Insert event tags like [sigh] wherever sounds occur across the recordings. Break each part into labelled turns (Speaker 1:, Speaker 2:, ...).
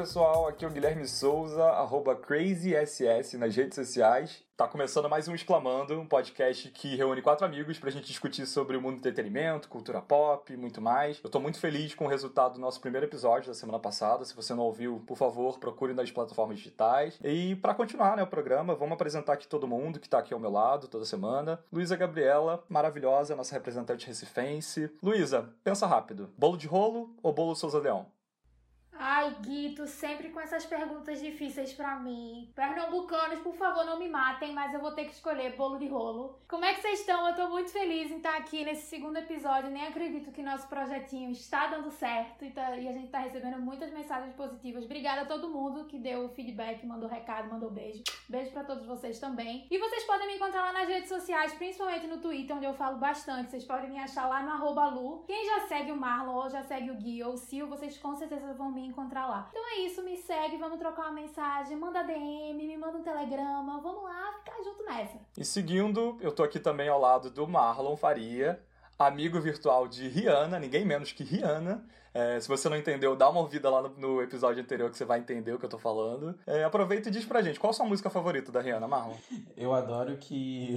Speaker 1: Pessoal, aqui é o Guilherme Souza, arroba CrazySS nas redes sociais. Tá começando mais um Exclamando, um podcast que reúne quatro amigos pra gente discutir sobre o mundo do entretenimento, cultura pop e muito mais. Eu tô muito feliz com o resultado do nosso primeiro episódio da semana passada. Se você não ouviu, por favor, procure nas plataformas digitais. E para continuar né, o programa, vamos apresentar aqui todo mundo que tá aqui ao meu lado toda semana. Luísa Gabriela, maravilhosa, nossa representante recifense. Luísa, pensa rápido. Bolo de rolo ou bolo Souza Leão?
Speaker 2: Ai, Guito, sempre com essas perguntas difíceis para mim. Pernambucanos, por favor, não me matem, mas eu vou ter que escolher bolo de rolo. Como é que vocês estão? Eu tô muito feliz em estar aqui nesse segundo episódio. Nem acredito que nosso projetinho está dando certo e, tá, e a gente tá recebendo muitas mensagens positivas. Obrigada a todo mundo que deu feedback, mandou recado, mandou beijo. Beijo para todos vocês também. E vocês podem me encontrar lá nas redes sociais, principalmente no Twitter, onde eu falo bastante. Vocês podem me achar lá no arroba Lu. Quem já segue o Marlon ou já segue o Gui ou o Sil, vocês com certeza vão me encontrar lá. Então é isso, me segue, vamos trocar uma mensagem, manda DM, me manda um telegrama, vamos lá ficar junto nessa.
Speaker 1: E seguindo, eu tô aqui também ao lado do Marlon Faria, amigo virtual de Rihanna, ninguém menos que Rihanna. É, se você não entendeu, dá uma ouvida lá no, no, episódio anterior que você vai entender o que eu tô falando. É, aproveita e diz pra gente, qual a sua música favorita da Rihanna, Marlon?
Speaker 3: Eu adoro que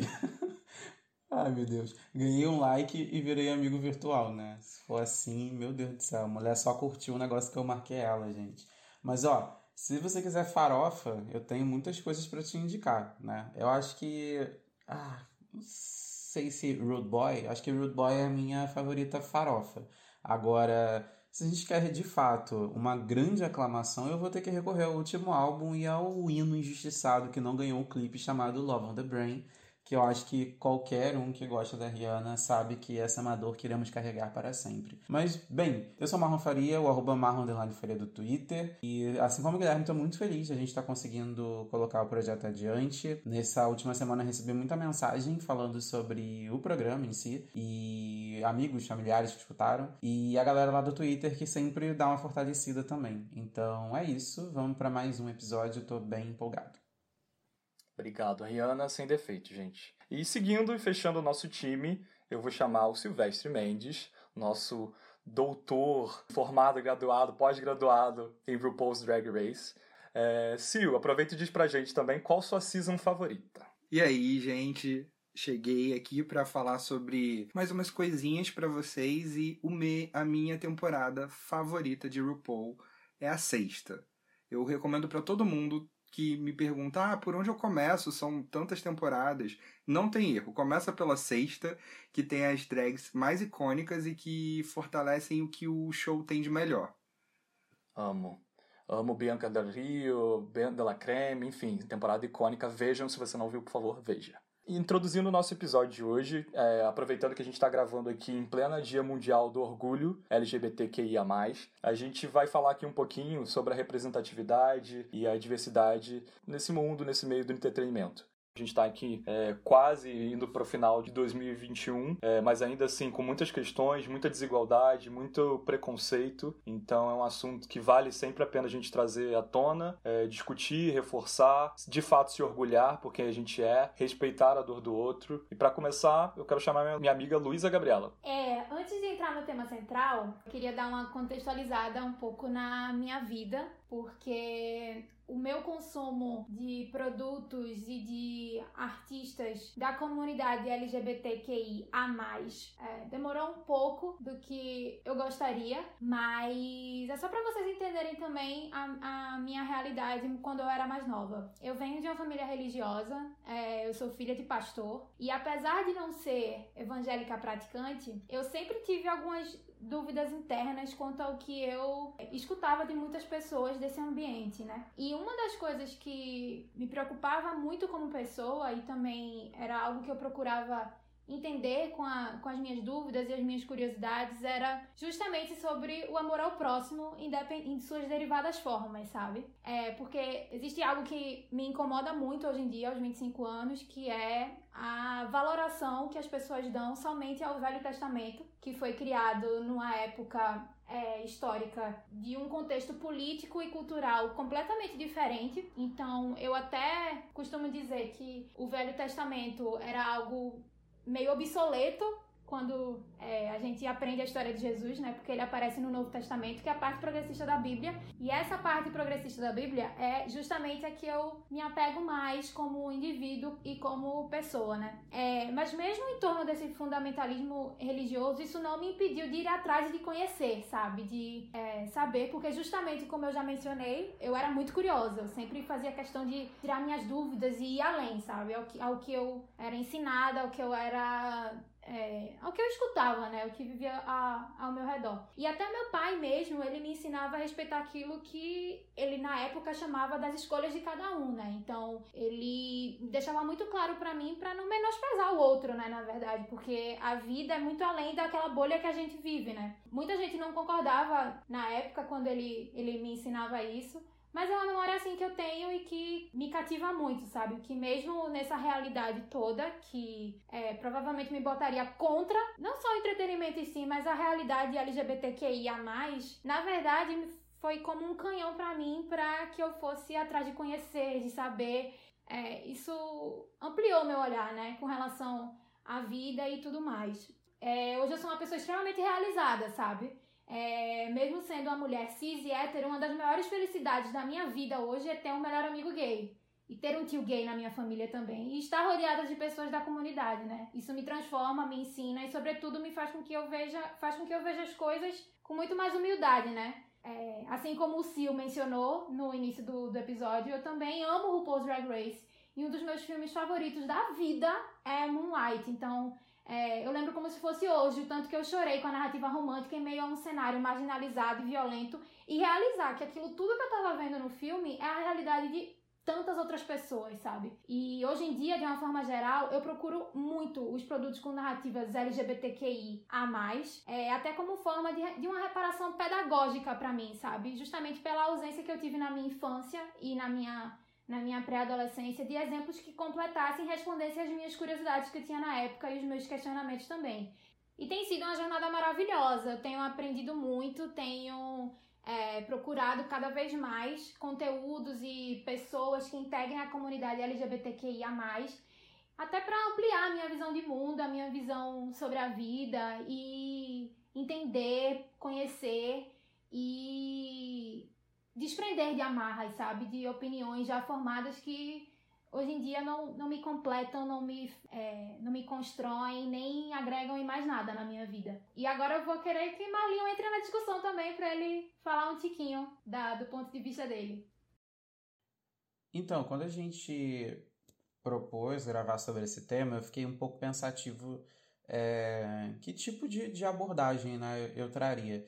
Speaker 3: Ai, meu Deus. Ganhei um like e virei amigo virtual, né? Se for assim, meu Deus do céu. A mulher só curtiu um negócio que eu marquei ela, gente. Mas, ó, se você quiser farofa, eu tenho muitas coisas para te indicar, né? Eu acho que. Ah, não sei se Rude Boy. Acho que Rude Boy é a minha favorita farofa. Agora, se a gente quer de fato uma grande aclamação, eu vou ter que recorrer ao último álbum e ao hino injustiçado que não ganhou um clipe chamado Love on the Brain que eu acho que qualquer um que gosta da Rihanna sabe que essa é uma dor que iremos carregar para sempre. Mas, bem, eu sou Marlon Faria, o arroba Marlon Faria do Twitter, e assim como o Guilherme, estou muito feliz, a gente está conseguindo colocar o projeto adiante. Nessa última semana recebi muita mensagem falando sobre o programa em si, e amigos, familiares que escutaram, e a galera lá do Twitter que sempre dá uma fortalecida também. Então é isso, vamos para mais um episódio, estou bem empolgado.
Speaker 1: Obrigado, Rihanna, sem defeito, gente. E seguindo e fechando o nosso time, eu vou chamar o Silvestre Mendes, nosso doutor, formado, graduado, pós-graduado em RuPaul's Drag Race. É, Sil, aproveita e diz pra gente também qual sua season favorita.
Speaker 4: E aí, gente, cheguei aqui para falar sobre mais umas coisinhas para vocês e o me, a minha temporada favorita de RuPaul é a sexta. Eu recomendo para todo mundo que me pergunta, ah, por onde eu começo? São tantas temporadas. Não tem erro. Começa pela sexta, que tem as drags mais icônicas e que fortalecem o que o show tem de melhor.
Speaker 1: Amo. Amo Bianca Del Rio, Ben de la Creme, enfim, temporada icônica. Vejam, se você não viu, por favor, veja. Introduzindo o nosso episódio de hoje, é, aproveitando que a gente está gravando aqui em plena Dia Mundial do Orgulho LGBTQIA, a gente vai falar aqui um pouquinho sobre a representatividade e a diversidade nesse mundo, nesse meio do entretenimento. A gente está aqui é, quase indo para o final de 2021, é, mas ainda assim com muitas questões, muita desigualdade, muito preconceito. Então é um assunto que vale sempre a pena a gente trazer à tona, é, discutir, reforçar, de fato se orgulhar por quem a gente é, respeitar a dor do outro. E para começar, eu quero chamar minha amiga Luísa Gabriela.
Speaker 2: É, antes de entrar no tema central, eu queria dar uma contextualizada um pouco na minha vida, porque o meu consumo de produtos e de artistas da comunidade LGBTQI a mais é, demorou um pouco do que eu gostaria, mas é só para vocês entenderem também a, a, minha realidade quando eu era mais nova. Eu venho de uma família religiosa, é, eu sou filha de pastor, e apesar de não ser evangélica praticante, eu sempre tive algumas dúvidas internas quanto ao que eu escutava de muitas pessoas desse ambiente, né? E uma das coisas que me preocupava muito como pessoa e também era algo que eu procurava entender com, a, com as minhas dúvidas e as minhas curiosidades era justamente sobre o amor ao próximo em suas derivadas formas, sabe? É, porque existe algo que me incomoda muito hoje em dia, aos 25 anos, que é a valoração que as pessoas dão somente ao Velho Testamento, que foi criado numa época é, histórica de um contexto político e cultural completamente diferente. Então, eu até costumo dizer que o Velho Testamento era algo meio obsoleto quando é, a gente aprende a história de Jesus, né? Porque ele aparece no Novo Testamento, que é a parte progressista da Bíblia. E essa parte progressista da Bíblia é justamente a que eu me apego mais como indivíduo e como pessoa, né? É, mas mesmo em torno desse fundamentalismo religioso, isso não me impediu de ir atrás e de conhecer, sabe? De é, saber, porque justamente como eu já mencionei, eu era muito curiosa. Eu sempre fazia questão de tirar minhas dúvidas e ir além, sabe? Ao que, ao que eu era ensinada, ao que eu era é, ao que eu escutava, né? O que vivia a, ao meu redor. E até meu pai mesmo, ele me ensinava a respeitar aquilo que ele na época chamava das escolhas de cada um, né? Então, ele deixava muito claro para mim para não menosprezar o outro, né, na verdade, porque a vida é muito além daquela bolha que a gente vive, né? Muita gente não concordava na época quando ele ele me ensinava isso, mas é uma memória assim que eu tenho e que me cativa muito, sabe? Que mesmo nessa realidade toda, que é, provavelmente me botaria contra, não só o entretenimento em si, mas a realidade LGBTQIA, na verdade foi como um canhão para mim para que eu fosse atrás de conhecer, de saber. É, isso ampliou meu olhar, né? Com relação à vida e tudo mais. É, hoje eu sou uma pessoa extremamente realizada, sabe? É, mesmo sendo uma mulher cis e hétero, uma das maiores felicidades da minha vida hoje é ter um melhor amigo gay. E ter um tio gay na minha família também. E estar rodeada de pessoas da comunidade, né? Isso me transforma, me ensina e, sobretudo, me faz com que eu veja, faz com que eu veja as coisas com muito mais humildade, né? É, assim como o Sil mencionou no início do, do episódio, eu também amo o RuPaul's Drag Race. E um dos meus filmes favoritos da vida é Moonlight. Então, é, eu lembro como se fosse hoje, o tanto que eu chorei com a narrativa romântica em meio a um cenário marginalizado e violento e realizar que aquilo tudo que eu tava vendo no filme é a realidade de tantas outras pessoas, sabe? E hoje em dia, de uma forma geral, eu procuro muito os produtos com narrativas LGBTQI a mais, é, até como forma de, de uma reparação pedagógica para mim, sabe? Justamente pela ausência que eu tive na minha infância e na minha na minha pré-adolescência de exemplos que completassem e respondessem às minhas curiosidades que tinha na época e os meus questionamentos também. E tem sido uma jornada maravilhosa. Eu tenho aprendido muito, tenho é, procurado cada vez mais conteúdos e pessoas que integrem a comunidade LGBTQIA, até para ampliar a minha visão de mundo, a minha visão sobre a vida e entender, conhecer e desprender de amarras, sabe? De opiniões já formadas que hoje em dia não, não me completam, não me, é, não me constroem, nem agregam em mais nada na minha vida. E agora eu vou querer que Marlinho entre na discussão também para ele falar um tiquinho da, do ponto de vista dele.
Speaker 3: Então, quando a gente propôs gravar sobre esse tema, eu fiquei um pouco pensativo é, que tipo de, de abordagem né, eu, traria.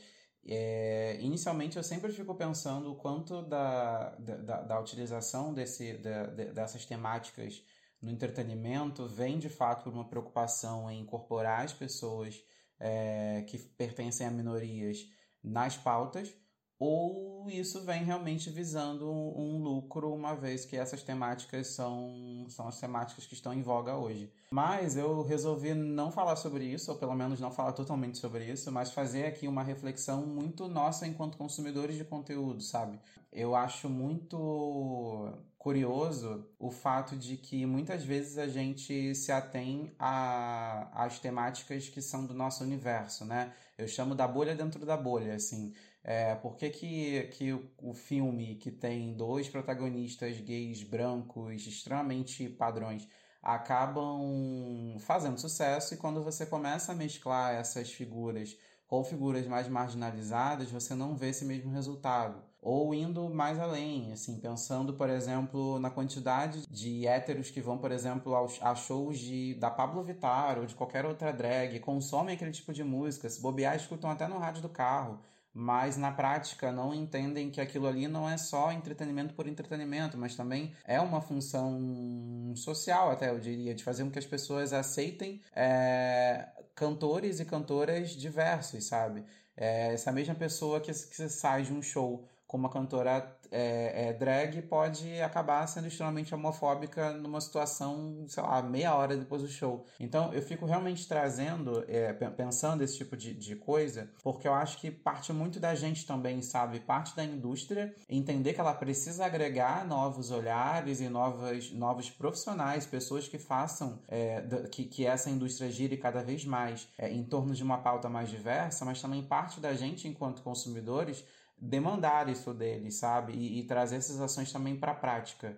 Speaker 3: É, inicialmente eu sempre fico pensando o quanto da, da, da utilização desse, da, dessas temáticas no entretenimento vem de fato por uma preocupação em incorporar as pessoas é, que pertencem a minorias nas pautas ou isso vem realmente visando um, lucro, uma vez que essas temáticas são, são as temáticas que estão em voga hoje. Mas eu resolvi não falar sobre isso, ou pelo menos não falar totalmente sobre isso, mas fazer aqui uma reflexão muito nossa enquanto consumidores de conteúdo, sabe? Eu acho muito curioso o fato de que muitas vezes a gente se atém às temáticas que são do nosso universo, né? Eu chamo da bolha dentro da bolha, assim. É, por que, que, que o filme que tem dois protagonistas gays brancos extremamente padrões acabam fazendo sucesso e quando você começa a mesclar essas figuras com figuras mais marginalizadas, você não vê esse mesmo resultado. Ou indo mais além, assim, pensando, por exemplo, na quantidade de héteros que vão, por exemplo, aos, a shows de, da Pablo Vittar ou de qualquer outra drag, consomem aquele tipo de música, se bobear, escutam até no rádio do carro mas na prática não entendem que aquilo ali não é só entretenimento por entretenimento, mas também é uma função social, até eu diria, de fazer com que as pessoas aceitem é, cantores e cantoras diversos, sabe? É, essa mesma pessoa que, que sai de um show com uma cantora é, é, drag pode acabar sendo extremamente homofóbica numa situação, sei lá, meia hora depois do show. Então eu fico realmente trazendo, é, pensando esse tipo de, de coisa, porque eu acho que parte muito da gente também, sabe? Parte da indústria entender que ela precisa agregar novos olhares e novas, novos profissionais, pessoas que façam é, que, que essa indústria gire cada vez mais é, em torno de uma pauta mais diversa, mas também parte da gente, enquanto consumidores, demandar isso deles, sabe? E, e trazer essas ações também para a prática.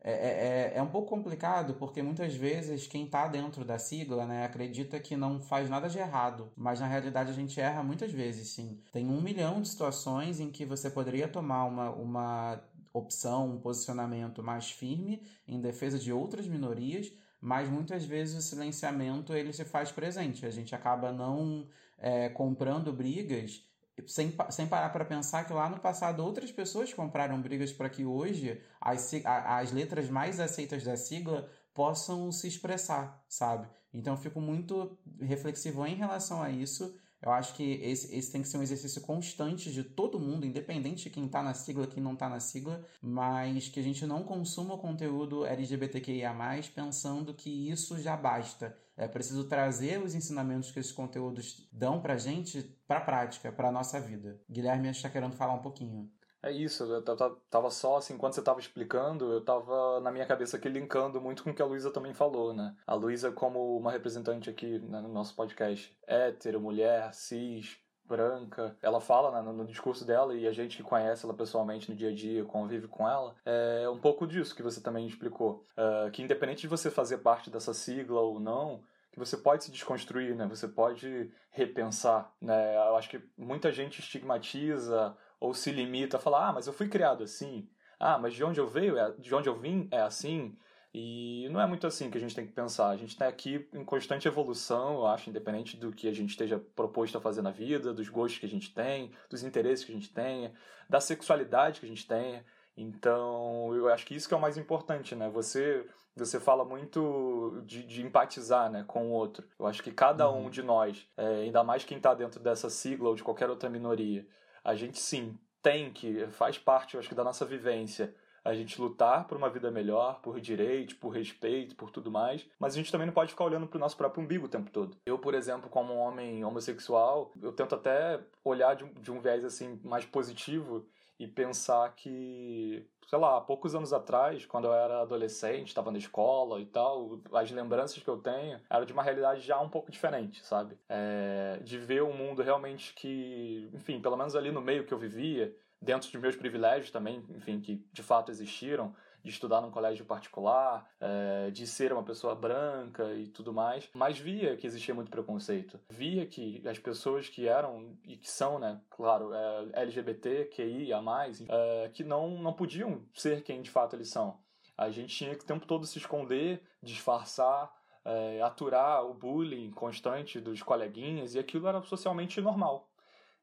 Speaker 3: É, é, é, é um pouco complicado porque muitas vezes quem está dentro da sigla né, acredita que não faz nada de errado, mas na realidade a gente erra muitas vezes, sim. Tem um milhão de situações em que você poderia tomar uma, uma opção, um posicionamento mais firme em defesa de outras minorias, mas muitas vezes o silenciamento ele se faz presente. A gente acaba não é, comprando brigas sem, sem parar para pensar que lá no passado outras pessoas compraram brigas para que hoje as, as letras mais aceitas da sigla possam se expressar, sabe? Então eu fico muito reflexivo em relação a isso. Eu acho que esse, esse tem que ser um exercício constante de todo mundo, independente de quem está na sigla, quem não está na sigla, mas que a gente não consuma o conteúdo LGBTQIA, pensando que isso já basta é preciso trazer os ensinamentos que esses conteúdos dão pra gente pra prática, pra nossa vida. Guilherme está querendo falar um pouquinho.
Speaker 1: É isso, eu tava só assim, enquanto você tava explicando, eu tava na minha cabeça aqui linkando muito com o que a Luísa também falou, né? A Luísa, como uma representante aqui né, no nosso podcast, hétero, mulher, cis, branca. Ela fala né, no, discurso dela, e a gente que conhece ela pessoalmente no dia a dia, convive com ela, é um pouco disso que você também explicou. Uh, que independente de você fazer parte dessa sigla ou não, que você pode se desconstruir, né? Você pode repensar, né? Eu acho que muita gente estigmatiza ou se limita a falar, ah, mas eu fui criado assim. Ah, mas de onde eu veio, é, de onde eu vim é assim. E não é muito assim que a gente tem que pensar. A gente está aqui em constante evolução, eu acho, independente do que a gente esteja proposto a fazer na vida, dos gostos que a gente tem, dos interesses que a gente tenha, da sexualidade que a gente tenha. Então, eu acho que isso que é o mais importante, né? Você você fala muito de, de empatizar né, com o outro. Eu acho que cada um uhum. de nós, é, ainda mais quem está dentro dessa sigla ou de qualquer outra minoria, a gente sim tem que, faz parte, eu acho que, da nossa vivência, a gente lutar por uma vida melhor, por direito, por respeito, por tudo mais, mas a gente também não pode ficar olhando para o nosso próprio umbigo o tempo todo. Eu, por exemplo, como um homem homossexual, eu tento até olhar de um, de um viés assim mais positivo e pensar que, sei lá, há poucos anos atrás, quando eu era adolescente, estava na escola e tal, as lembranças que eu tenho eram de uma realidade já um pouco diferente, sabe? É, de ver um mundo realmente que, enfim, pelo menos ali no meio que eu vivia, dentro dos meus privilégios também, enfim, que de fato existiram, de estudar num colégio particular, é, de ser uma pessoa branca e tudo mais, mas via que existia muito preconceito. Via que as pessoas que eram e que são, né, claro, é, LGBT, QI, a mais, é, que não, não podiam ser quem de fato eles são. A gente tinha que o tempo todo se esconder, disfarçar, é, aturar o bullying constante dos coleguinhas, e aquilo era socialmente normal.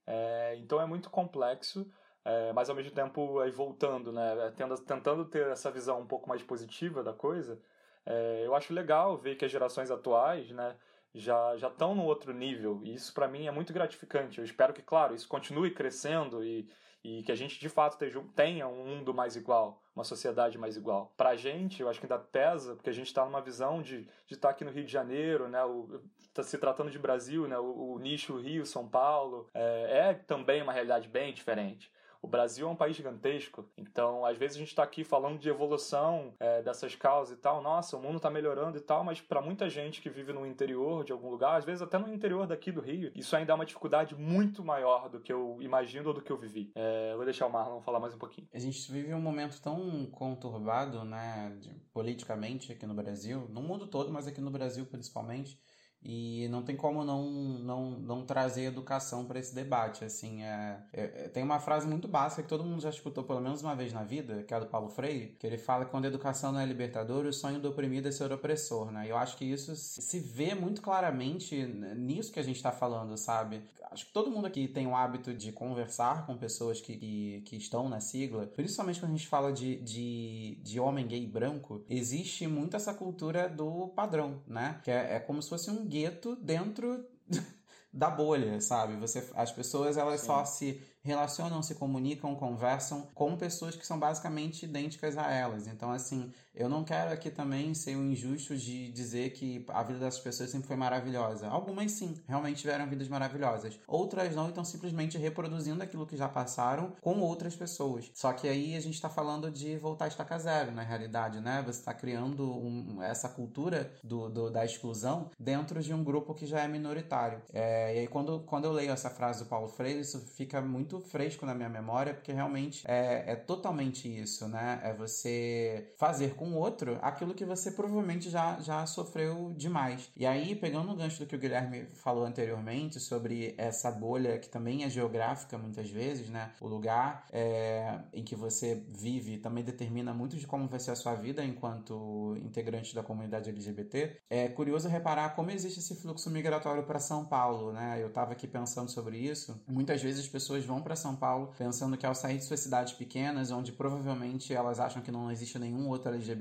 Speaker 1: É, então é muito complexo é, mas ao mesmo tempo, aí voltando, né, tendo, tentando ter essa visão um pouco mais positiva da coisa, é, eu acho legal ver que as gerações atuais, né, já já estão no outro nível e isso para mim é muito gratificante. Eu espero que, claro, isso continue crescendo e, e que a gente de fato tenha um mundo mais igual, uma sociedade mais igual. Para a gente, eu acho que ainda pesa, porque a gente está numa visão de estar tá aqui no Rio de Janeiro, né, o, tá se tratando de Brasil, né, o, o nicho Rio, São Paulo, é, é também uma realidade bem diferente. O Brasil é um país gigantesco, então às vezes a gente está aqui falando de evolução é, dessas causas e tal. Nossa, o mundo está melhorando e tal, mas para muita gente que vive no interior de algum lugar, às vezes até no interior daqui do Rio, isso ainda é uma dificuldade muito maior do que eu imagino ou do que eu vivi. É, vou deixar o Marlon falar mais um pouquinho.
Speaker 3: A gente vive um momento tão conturbado, né, de, politicamente aqui no Brasil, no mundo todo, mas aqui no Brasil principalmente e não tem como não, não, não trazer educação para esse debate. Assim, é, é, tem uma frase muito básica que todo mundo já escutou pelo menos uma vez na vida, que é a do Paulo Freire, que ele fala que quando a educação não é libertadora, o sonho do oprimido é ser opressor. Né? Eu acho que isso se vê muito claramente nisso que a gente está falando, sabe? Acho que todo mundo aqui tem o hábito de conversar com pessoas que, que, que estão na sigla, principalmente quando a gente fala de, de, de homem gay branco, existe muito essa cultura do padrão, né? Que é, é como se fosse um gueto dentro [laughs] da bolha, sabe? Você, as pessoas elas Sim. só se relacionam, se comunicam, conversam com pessoas que são basicamente idênticas a elas. Então, assim, eu não quero aqui também ser um injusto de dizer que a vida dessas pessoas sempre foi maravilhosa. Algumas sim, realmente tiveram vidas maravilhosas. Outras não, então simplesmente reproduzindo aquilo que já passaram com outras pessoas. Só que aí a gente está falando de voltar a estaca zero, na realidade, né? Você está criando um, essa cultura do, do, da exclusão dentro de um grupo que já é minoritário. É, e aí quando, quando eu leio essa frase do Paulo Freire, isso fica muito fresco na minha memória, porque realmente é, é totalmente isso, né? É você fazer com o outro aquilo que você provavelmente já, já sofreu demais. E aí, pegando o gancho do que o Guilherme falou anteriormente sobre essa bolha que também é geográfica muitas vezes, né? O lugar é, em que você vive também determina muito de como vai ser a sua vida enquanto integrante da comunidade LGBT. É curioso reparar como existe esse fluxo migratório para São Paulo, né? Eu estava aqui pensando sobre isso. Muitas vezes as pessoas vão para São Paulo pensando que ao sair de suas cidades pequenas, onde provavelmente elas acham que não existe nenhum outro LGBT,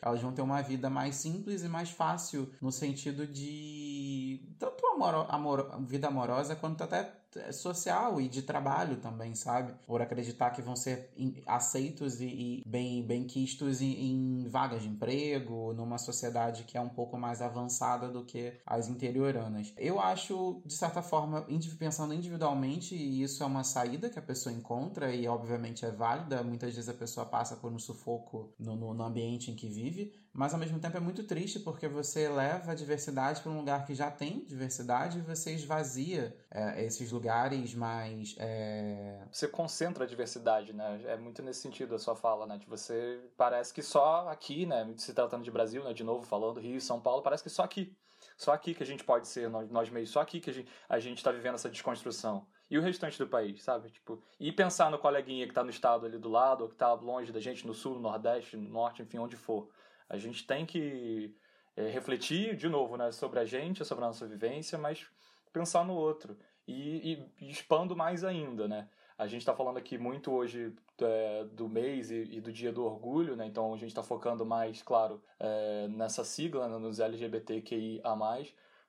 Speaker 3: elas vão ter uma vida mais simples e mais fácil no sentido de tanto amor, amor vida amorosa quanto até social e de trabalho também, sabe? Por acreditar que vão ser aceitos e, e bem, bem quistos em, em, vagas de emprego, numa sociedade que é um pouco mais avançada do que as interioranas. Eu acho, de certa forma, pensando individualmente, e isso é uma saída que a pessoa encontra e obviamente é válida. Muitas vezes a pessoa passa por um sufoco no, no, no ambiente em que vive, mas ao mesmo tempo é muito triste porque você leva a diversidade para um lugar que já tem diversidade e você esvazia é, esses lugares mais. É...
Speaker 1: Você concentra a diversidade, né? É muito nesse sentido a sua fala, né? De você. Parece que só aqui, né? Se tratando de Brasil, né? De novo, falando Rio São Paulo, parece que só aqui. Só aqui que a gente pode ser nós, nós só aqui que a gente, a gente tá vivendo essa desconstrução. E o restante do país, sabe? Tipo, e pensar no coleguinha que tá no estado ali do lado, ou que tá longe da gente, no sul, no nordeste, no norte, enfim, onde for. A gente tem que é, refletir, de novo, né, sobre a gente, sobre a nossa vivência, mas pensar no outro e, e, e expando mais ainda, né? A gente está falando aqui muito hoje é, do mês e, e, do dia do orgulho, né? Então a gente está focando mais, claro, é, nessa sigla, né? nos LGBTQIA+,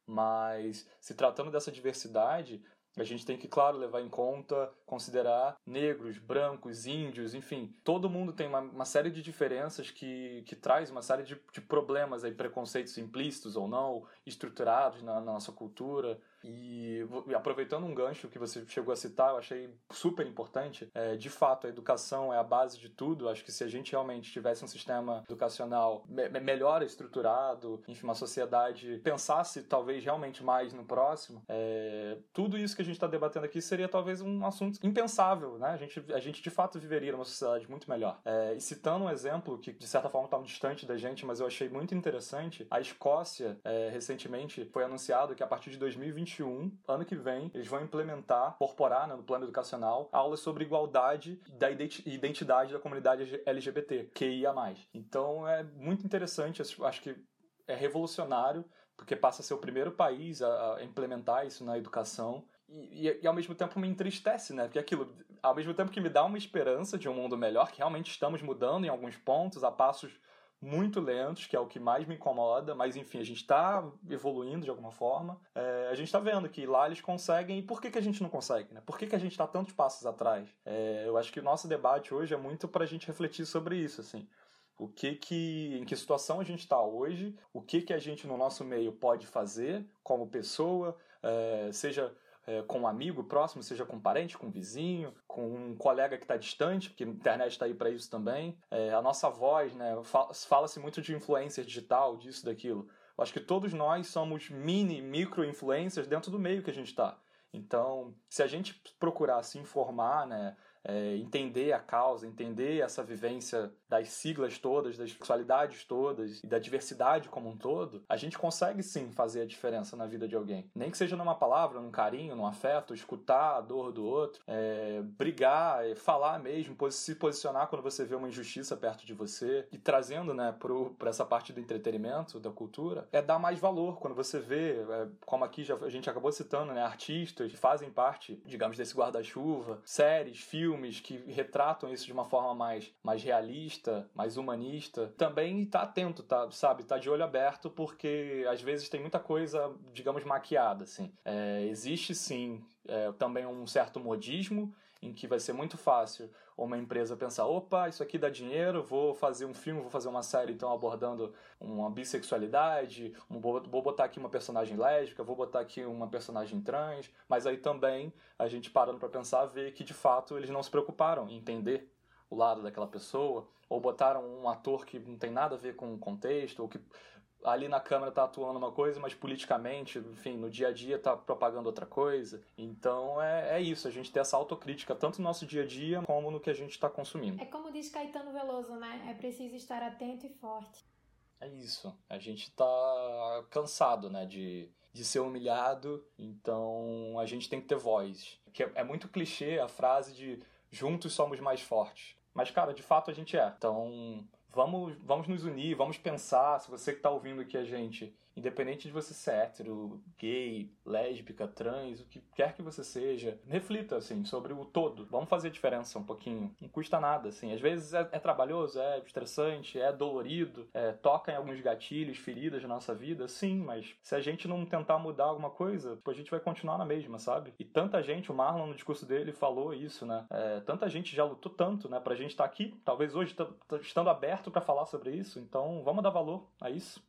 Speaker 1: mas se tratando dessa diversidade, a gente tem que, claro, levar em conta, considerar negros, brancos, índios, enfim. Todo mundo tem uma, uma série de diferenças que, que traz uma série de, de problemas aí, preconceitos implícitos ou não, estruturados na, na nossa cultura. E, e, aproveitando um gancho que você chegou a citar, eu achei super importante. É, de fato, a educação é a base de tudo. Acho que se a gente realmente tivesse um sistema educacional me melhor estruturado, enfim, uma sociedade pensasse talvez realmente mais no próximo, é, tudo isso que a gente está debatendo aqui seria talvez um assunto impensável, né? A gente, a gente de fato viveria numa sociedade muito melhor. É, e citando um exemplo que de certa forma está um distante da gente, mas eu achei muito interessante, a Escócia é, recentemente foi anunciado que a partir de 2021 2021, ano que vem, eles vão implementar, incorporar né, no plano educacional, aulas sobre igualdade da identidade da comunidade LGBT, QIA+. Então é muito interessante, acho que é revolucionário, porque passa a ser o primeiro país a, implementar isso na educação. E, e, ao mesmo tempo me entristece, né? Porque aquilo, ao mesmo tempo que me dá uma esperança de um mundo melhor, que realmente estamos mudando em alguns pontos, a passos muito lentos, que é o que mais me incomoda, mas enfim, a gente está evoluindo de alguma forma. É, a gente está vendo que lá eles conseguem, e por que, que a gente não consegue? Né? Por que, que a gente está tantos passos atrás? É, eu acho que o nosso debate hoje é muito para a gente refletir sobre isso, assim. O que que, em que situação a gente está hoje, o que que a gente no nosso meio pode fazer como pessoa, é, seja é, com um amigo próximo, seja com um parente, com um vizinho, com um colega que está distante, porque a internet está aí para isso também. É, a nossa voz, né? Fala-se muito de influência digital, disso, daquilo. Eu acho que todos nós somos mini, micro influencers dentro do meio que a gente está. Então, se a gente procurar se informar, né? é, entender a causa, entender essa vivência das siglas todas, das sexualidades todas e da diversidade como um todo, a gente consegue sim fazer a diferença na vida de alguém. Nem que seja numa palavra, num carinho, num afeto, escutar a dor do outro, é, brigar, é, falar mesmo, se posicionar quando você vê uma injustiça perto de você e trazendo né, para essa parte do entretenimento, da cultura, é dar mais valor quando você vê, é, como aqui já, a gente acabou citando, né, artistas que fazem parte, digamos, desse guarda-chuva, séries, filmes que retratam isso de uma forma mais, mais realista, mais humanista, também tá atento, tá, sabe? Tá de olho aberto, porque às vezes tem muita coisa, digamos, maquiada, assim. É, existe sim é, também um certo modismo em que vai ser muito fácil uma empresa pensar, opa, isso aqui dá dinheiro, vou fazer um filme, vou fazer uma série então abordando uma bissexualidade, vou botar aqui uma personagem lésbica, vou botar aqui uma personagem trans, mas aí também a gente parando para pensar vê que de fato eles não se preocuparam em entender o lado daquela pessoa, ou botaram um ator que não tem nada a ver com o contexto, ou que ali na câmera tá atuando uma coisa, mas politicamente, enfim, no dia a dia tá propagando outra coisa. Então é, é isso, a gente tem essa autocrítica tanto no nosso dia a dia como no que a gente está consumindo.
Speaker 2: É como diz Caetano Veloso, né? É preciso estar atento e forte.
Speaker 1: É isso. A gente tá cansado, né, de, de ser humilhado, então a gente tem que ter voz. Que é, é muito clichê a frase de juntos somos mais fortes. Mas, cara, de fato a gente é. Então, vamos, vamos nos unir, vamos pensar. Se você que está ouvindo aqui a gente Independente de você ser hétero, gay, lésbica, trans, o que quer que você seja, reflita, assim, sobre o todo. Vamos fazer diferença um pouquinho. Não custa nada, assim. Às vezes é, é trabalhoso, é estressante, é dolorido, é, toca em alguns gatilhos, feridas na nossa vida, sim, mas se a gente não tentar mudar alguma coisa, a gente vai continuar na mesma, sabe? E tanta gente, o Marlon no discurso dele falou isso, né? É, tanta gente já lutou tanto, né, pra gente estar tá aqui, talvez hoje estando aberto para falar sobre isso, então vamos dar valor a isso.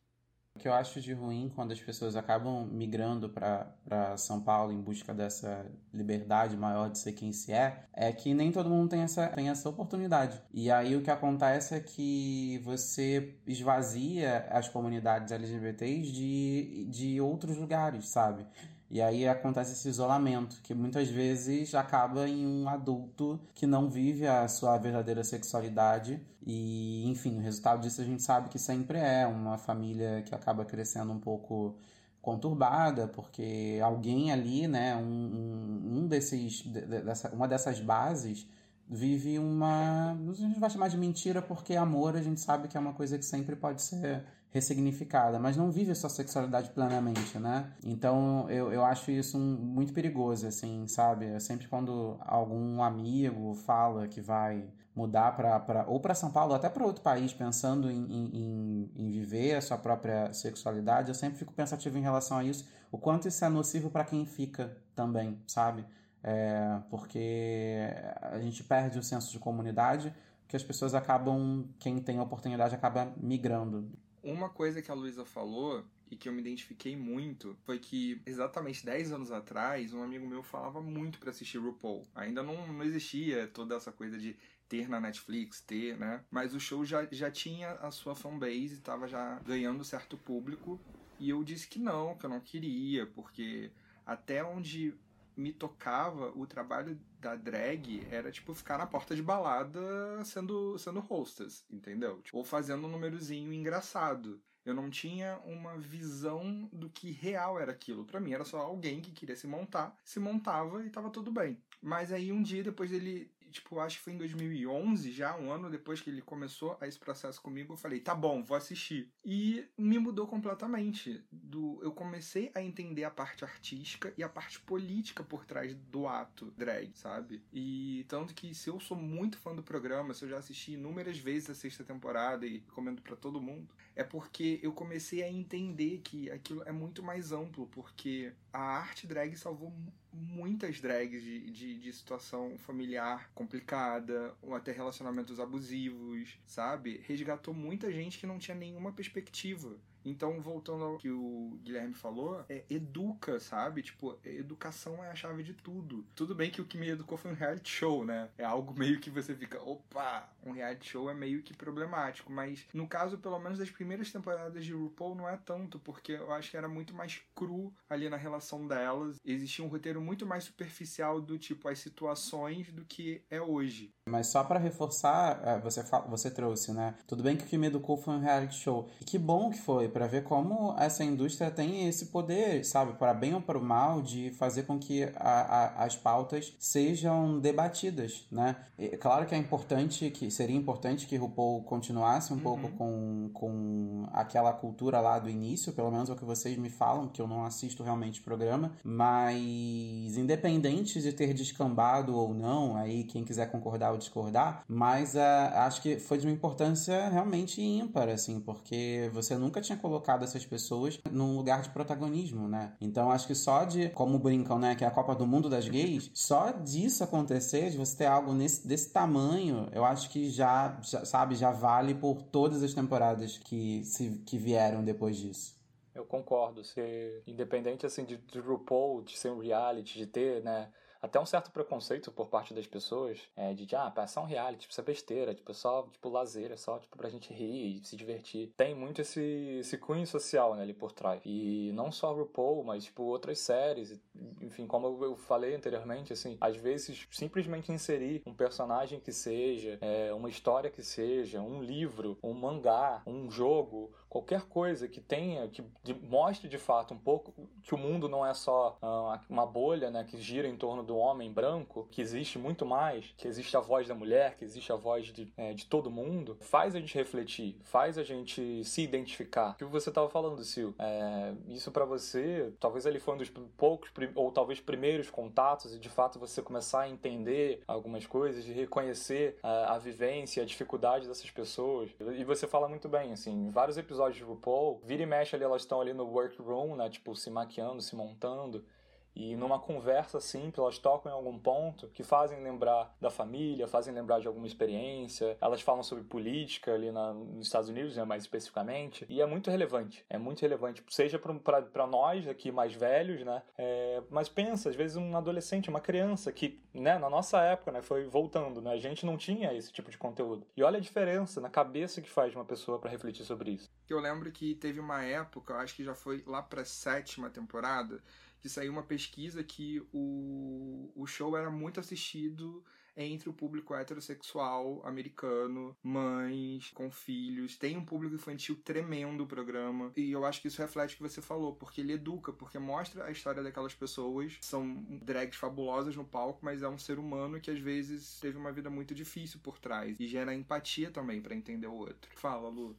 Speaker 3: O que eu acho de ruim quando as pessoas acabam migrando para São Paulo em busca dessa liberdade maior de ser quem se é, é que nem todo mundo tem essa, tem essa oportunidade. E aí o que acontece é que você esvazia as comunidades LGBTs de, de outros lugares, sabe? E aí acontece esse isolamento, que muitas vezes acaba em um adulto que não vive a sua verdadeira sexualidade. E, enfim, o resultado disso a gente sabe que sempre é uma família que acaba crescendo um pouco conturbada, porque alguém ali, né, um, um, desses, dessa, uma dessas bases vive uma. A gente vai chamar de mentira porque amor a gente sabe que é uma coisa que sempre pode ser ressignificada, mas não vive sua sexualidade plenamente, né? Então eu, eu acho isso um, muito perigoso, assim, sabe? É sempre quando algum amigo fala que vai mudar para ou para São Paulo ou até para outro país pensando em, em, em, viver a sua própria sexualidade, eu sempre fico pensativo em relação a isso, o quanto isso é nocivo para quem fica também, sabe? É, porque a gente perde o senso de comunidade, que as pessoas acabam, quem tem oportunidade acaba migrando.
Speaker 4: Uma coisa que a Luísa falou e que eu me identifiquei muito foi que exatamente 10 anos atrás, um amigo meu falava muito para assistir RuPaul. Ainda não, não existia toda essa coisa de ter na Netflix, ter, né? Mas o show já, já tinha a sua fanbase, estava já ganhando certo público. E eu disse que não, que eu não queria, porque até onde me tocava o trabalho da drag era tipo ficar na porta de balada sendo sendo hostess, entendeu? Tipo, ou fazendo um númerozinho engraçado. Eu não tinha uma visão do que real era aquilo. Para mim era só alguém que queria se montar, se montava e tava tudo bem. Mas aí um dia depois dele tipo, acho que foi em 2011, já um ano depois que ele começou esse processo comigo, eu falei, tá bom, vou assistir. E me mudou completamente. Do, eu comecei a entender a parte artística e a parte política por trás do ato drag, sabe? E tanto que se eu sou muito fã do programa, se eu já assisti inúmeras vezes a sexta temporada e recomendo para todo mundo, é porque eu comecei a entender que aquilo é muito mais amplo, porque a arte drag salvou muitas drags de, de, de, situação familiar complicada, ou até relacionamentos abusivos, sabe? Resgatou muita gente que não tinha nenhuma perspectiva. Então, voltando ao que o Guilherme falou, é educa, sabe? Tipo, educação é a chave de tudo. Tudo bem que o que me educou foi um reality show, né? É algo [laughs] meio que você fica, opa, um reality show é meio que problemático. Mas no caso, pelo menos das primeiras temporadas de RuPaul, não é tanto, porque eu acho que era muito mais cru ali na relação delas. Existia um roteiro muito mais superficial do tipo as situações do que é hoje.
Speaker 3: Mas só para reforçar, é, você, você trouxe, né? Tudo bem que o que me educou foi um reality show. E que bom que foi para ver como essa indústria tem esse poder, sabe, para bem ou para o mal, de fazer com que a, a, as pautas sejam debatidas, né? E, claro que é importante, que seria importante que RuPaul continuasse um uhum. pouco com, com aquela cultura lá do início, pelo menos é o que vocês me falam, que eu não assisto realmente o programa, mas independente de ter descambado ou não, aí quem quiser concordar ou discordar, mas uh, acho que foi de uma importância realmente ímpar, assim, porque você nunca tinha colocado essas pessoas num lugar de protagonismo, né? Então acho que só de, como brincam, né, que é a Copa do Mundo das gays, só disso acontecer, de você ter algo nesse, desse tamanho, eu acho que já, já sabe, já vale por todas as temporadas que, se, que vieram depois disso.
Speaker 1: Eu concordo. Ser independente assim de, de RuPaul, de ser um reality, de ter, né, até um certo preconceito por parte das pessoas é, de, ah, é só um reality, tipo, isso é besteira, tipo, é só, tipo, lazer, é só, tipo, pra gente rir e se divertir. Tem muito esse, esse cunho social, né, ali por trás. E não só RuPaul, mas, tipo, outras séries, enfim, como eu falei anteriormente, assim, às vezes simplesmente inserir um personagem que seja, é, uma história que seja, um livro, um mangá, um jogo, qualquer coisa que tenha, que mostre de fato um pouco que o mundo não é só uh, uma bolha, né, que gira em torno do homem branco, que existe muito mais, que existe a voz da mulher, que existe a voz de, é, de todo mundo, faz a gente refletir, faz a gente se identificar. O que você estava falando, Sil, é, isso para você, talvez ele foi um dos poucos, ou talvez primeiros contatos, e de fato você começar a entender algumas coisas, e reconhecer a, a vivência, a dificuldade dessas pessoas. E você fala muito bem, assim, vários episódios de RuPaul, vira e mexe ali, elas estão ali no workroom, né? Tipo, se maquiando, se montando. E numa conversa simples, elas tocam em algum ponto que fazem lembrar da família, fazem lembrar de alguma experiência. Elas falam sobre política ali na, nos Estados Unidos, né, mais especificamente. E é muito relevante. É muito relevante, seja para nós aqui mais velhos, né? É, mas pensa, às vezes, um adolescente, uma criança que, né, na nossa época, né, foi voltando, né? A gente não tinha esse tipo de conteúdo. E olha a diferença na cabeça que faz uma pessoa para refletir sobre isso.
Speaker 4: Eu lembro que teve uma época, acho que já foi lá pra sétima temporada que saiu uma pesquisa que o, o show era muito assistido entre o público heterossexual americano, mães com filhos. Tem um público infantil tremendo o programa. E eu acho que isso reflete o que você falou, porque ele educa, porque mostra a história daquelas pessoas. São drags fabulosas no palco, mas é um ser humano que às vezes teve uma vida muito difícil por trás. E gera empatia também para entender o outro. Fala, Lu.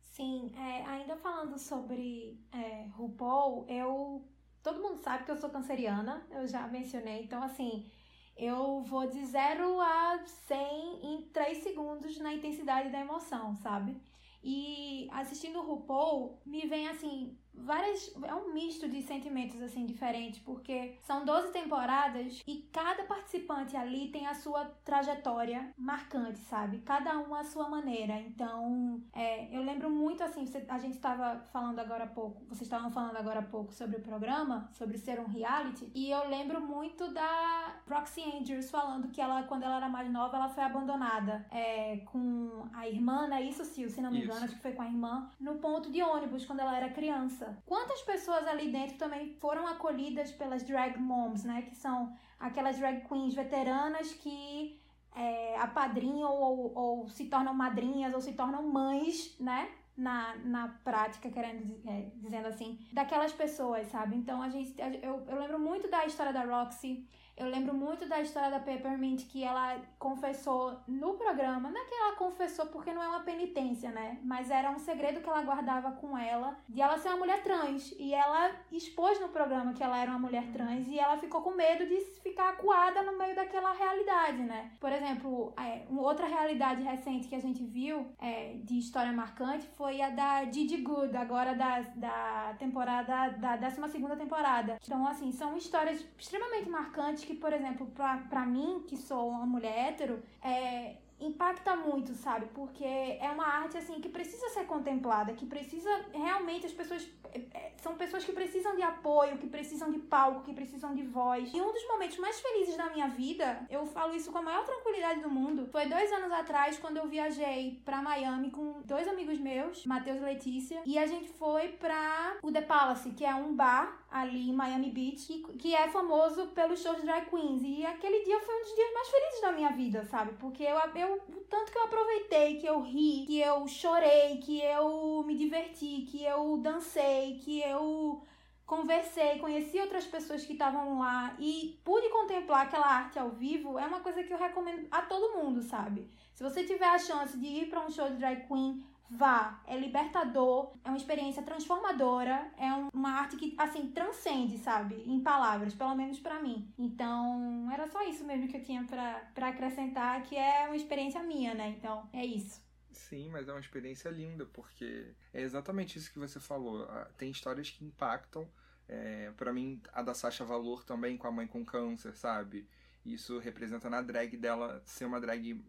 Speaker 2: Sim, é, ainda falando sobre é, RuPaul, eu Todo mundo sabe que eu sou canceriana, eu já mencionei. Então, assim, eu vou de 0 a 100 em 3 segundos na intensidade da emoção, sabe? E assistindo o RuPaul, me vem assim, várias. É um misto de sentimentos assim diferentes, porque são 12 temporadas e cada participante ali tem a sua trajetória marcante, sabe? Cada um a sua maneira. Então, é, eu lembro muito assim, a gente estava falando agora há pouco, vocês estavam falando agora há pouco sobre o programa, sobre ser um reality, e eu lembro muito da Roxy Andrews falando que ela, quando ela era mais nova, ela foi abandonada é, com a irmã, né? Isso, sim, se não me engano, acho que foi com a irmã, no ponto de ônibus, quando ela era criança. Quantas pessoas ali dentro também foram acolhidas pelas drag moms, né? Que são aquelas drag queens veteranas que é, apadrinham ou, ou se tornam madrinhas ou se tornam mães, né? Na, na prática, querendo é, dizendo assim, daquelas pessoas, sabe? Então a gente. Eu, eu lembro muito da história da Roxy. Eu lembro muito da história da Peppermint que ela confessou no programa. Não é que ela confessou porque não é uma penitência, né? Mas era um segredo que ela guardava com ela de ela ser uma mulher trans. E ela expôs no programa que ela era uma mulher trans e ela ficou com medo de ficar acuada no meio daquela realidade, né? Por exemplo, é, outra realidade recente que a gente viu é, de história marcante foi a da Didi Good, agora da, da temporada, da 12 segunda temporada. Então, assim, são histórias extremamente marcantes que, por exemplo, pra mim, que sou uma mulher hétero, é, impacta muito, sabe? Porque é uma arte assim que precisa ser contemplada, que precisa realmente as pessoas é, é, são pessoas que precisam de apoio, que precisam de palco, que precisam de voz. E um dos momentos mais felizes da minha vida, eu falo isso com a maior tranquilidade do mundo, foi dois anos atrás quando eu viajei para Miami com dois amigos meus, Matheus e Letícia, e a gente foi para o The Palace, que é um bar ali em Miami Beach, que, que é famoso pelos shows drag queens. E aquele dia foi um dos dias mais felizes da minha vida, sabe? Porque eu, eu o tanto que eu aproveitei, que eu ri, que eu chorei, que eu me diverti, que eu dancei, que eu conversei, conheci outras pessoas que estavam lá e pude contemplar aquela arte ao vivo, é uma coisa que eu recomendo a todo mundo, sabe? Se você tiver a chance de ir para um show de drag queen, vá. É libertador, é uma experiência transformadora, é uma arte que, assim, transcende, sabe? Em palavras, pelo menos para mim. Então, era só isso mesmo que eu tinha para acrescentar, que é uma experiência minha, né? Então, é isso.
Speaker 4: Sim, mas é uma experiência linda, porque é exatamente isso que você falou. Ah, tem histórias que impactam. É, para mim, a da Sasha Valor também, com a mãe com câncer, sabe? Isso representa na drag dela ser uma drag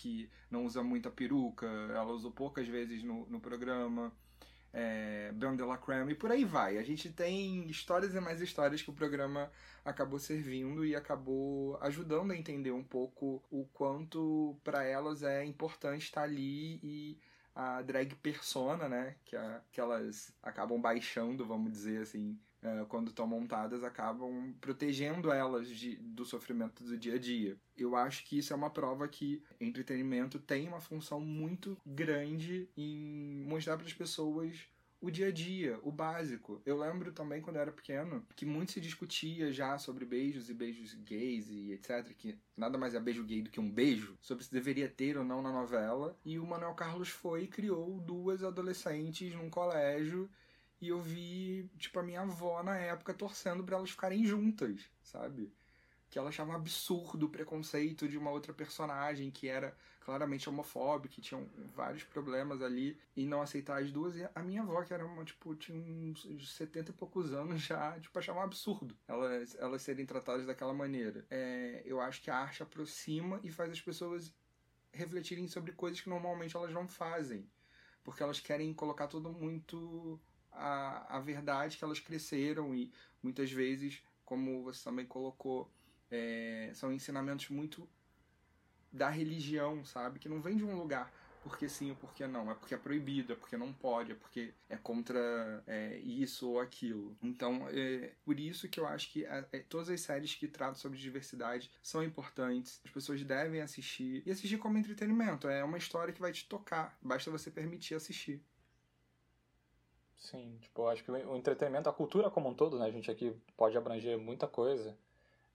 Speaker 4: que não usa muita peruca, ela usou poucas vezes no, no programa. É, la Creme, e por aí vai. A gente tem histórias e mais histórias que o programa acabou servindo e acabou ajudando a entender um pouco o quanto para elas é importante estar ali e a drag persona, né, que, a, que elas acabam baixando, vamos dizer assim, uh, quando estão montadas, acabam protegendo elas de, do sofrimento do dia a dia. Eu acho que isso é uma prova que entretenimento tem uma função muito grande em mostrar para as pessoas o dia a dia, o básico. Eu lembro também quando eu era pequeno que muito se discutia já sobre beijos e beijos gays e etc, que nada mais é beijo gay do que um beijo, sobre se deveria ter ou não na novela. E o Manuel Carlos foi e criou duas adolescentes num colégio e eu vi, tipo, a minha avó na época torcendo para elas ficarem juntas, sabe? Que ela achava um absurdo o preconceito de uma outra personagem que era claramente homofóbica, que tinha vários problemas ali, e não aceitar as duas. E a minha avó, que era uma, tipo, tinha uns 70 e poucos anos já, tipo, achava um absurdo elas, elas serem tratadas daquela maneira. É, eu acho que a arte aproxima e faz as pessoas refletirem sobre coisas que normalmente elas não fazem. Porque elas querem colocar tudo muito a, a verdade que elas cresceram e muitas vezes, como você também colocou, é, são ensinamentos muito da religião, sabe? Que não vem de um lugar porque sim ou porque não, é porque é proibido, é porque não pode, é porque é contra é, isso ou aquilo. Então, é por isso que eu acho que é, é, todas as séries que tratam sobre diversidade são importantes, as pessoas devem assistir e assistir como entretenimento. É uma história que vai te tocar, basta você permitir assistir.
Speaker 1: Sim, tipo, acho que o entretenimento, a cultura como um todo, né? A gente aqui pode abranger muita coisa.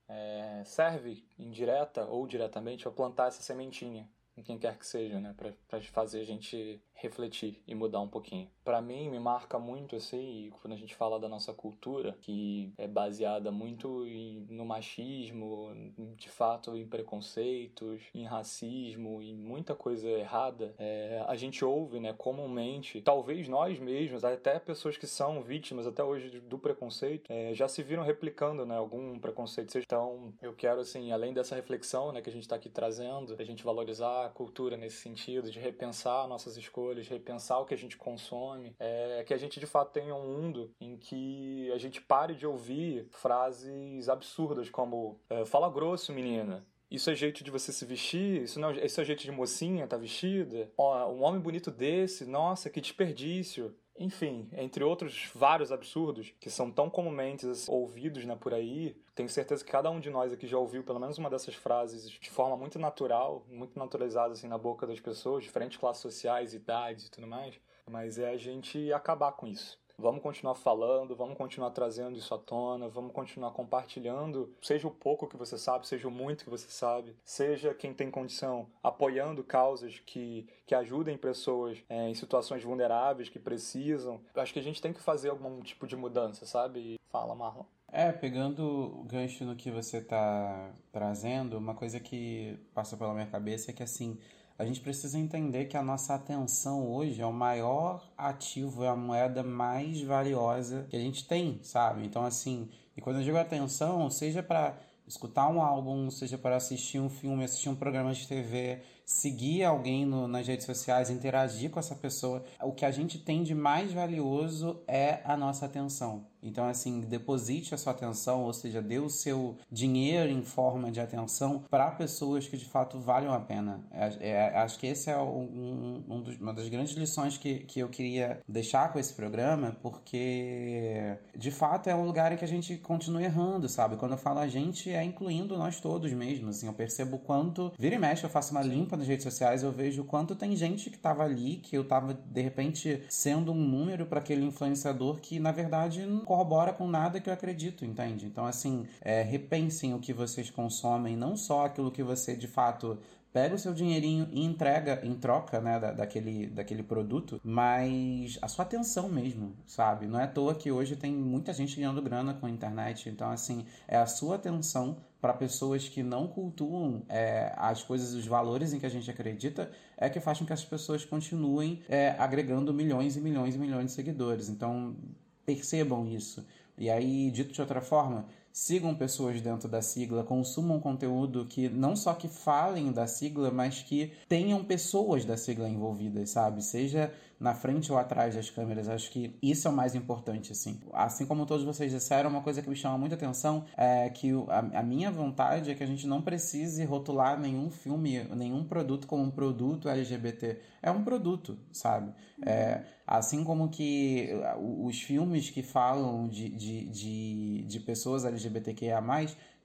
Speaker 1: É, serve, indireta ou diretamente, a plantar essa sementinha em quem quer que seja, né? Para fazer a gente refletir e mudar um pouquinho. Para mim, me marca muito, assim, quando a gente fala da nossa cultura, que é baseada muito em, no machismo, de fato em preconceitos, em racismo, em muita coisa errada, é, a gente ouve, né, comumente, talvez nós mesmos, até pessoas que são vítimas até hoje do preconceito, é, já se viram replicando, né, algum preconceito. Então, eu quero, assim, além dessa reflexão, né, que a gente está aqui trazendo, a gente valorizar a cultura nesse sentido, de repensar nossas escolhas, escolhas, repensar o que a gente consome, é que a gente de fato tenha um mundo em que a gente pare de ouvir frases absurdas como é, fala grosso, menina. Isso é jeito de você se vestir? Isso não, isso é jeito de mocinha tá vestida? Ó, um homem bonito desse, nossa, que desperdício. Enfim, entre outros vários absurdos que são tão comumente ouvidos né, por aí, tenho certeza que cada um de nós aqui já ouviu pelo menos uma dessas frases de forma muito natural, muito naturalizada assim na boca das pessoas, diferentes classes sociais, idades e tudo mais. Mas é a gente acabar com isso. Vamos continuar falando, vamos continuar trazendo isso à tona, vamos continuar compartilhando, seja o pouco que você sabe, seja o muito que você sabe, seja quem tem condição, apoiando causas que, que ajudem pessoas é, em situações vulneráveis, que precisam. Acho que a gente tem que fazer algum tipo de mudança, sabe? Fala, Marlon.
Speaker 3: É, pegando o gancho no que você está trazendo, uma coisa que passa pela minha cabeça é que assim a gente precisa entender que a nossa atenção hoje é o maior ativo, é a moeda mais valiosa que a gente tem, sabe? Então, assim, e quando eu digo atenção, seja para escutar um álbum, seja para assistir um filme, assistir um programa de TV, seguir alguém no, nas redes sociais, interagir com essa pessoa, o que a gente tem de mais valioso é a nossa atenção. Então, assim, deposite a sua atenção, ou seja, dê o seu dinheiro em forma de atenção para pessoas que de fato valham a pena. É, é, acho que esse é um, um dos, uma das grandes lições que, que eu queria deixar com esse programa, porque de fato é um lugar em que a gente continua errando, sabe? Quando eu falo a gente, é incluindo nós todos mesmo. Assim, eu percebo quanto. Vira e mexe, eu faço uma limpa nas redes sociais, eu vejo quanto tem gente que estava ali, que eu estava de repente sendo um número para aquele influenciador que na verdade não corrobora com nada que eu acredito, entende? Então, assim, é, repensem o que vocês consomem, não só aquilo que você de fato pega o seu dinheirinho e entrega em troca, né, da, daquele, daquele produto, mas a sua atenção mesmo, sabe? Não é à toa que hoje tem muita gente ganhando grana com a internet, então, assim, é a sua atenção para pessoas que não cultuam é, as coisas, os valores em que a gente acredita, é que faz com que as pessoas continuem é, agregando milhões e milhões e milhões de seguidores. Então, percebam isso. E aí, dito de outra forma, sigam pessoas dentro da sigla, consumam conteúdo que não só que falem da sigla, mas que tenham pessoas da sigla envolvidas, sabe? Seja na frente ou atrás das câmeras. Acho que isso é o mais importante, assim. Assim como todos vocês disseram, uma coisa que me chama muita atenção é que a, a minha vontade é que a gente não precise rotular nenhum filme, nenhum produto como um produto LGBT. É um produto, sabe? É, assim como que os filmes que falam de, de, de, de pessoas LGBTQIA+,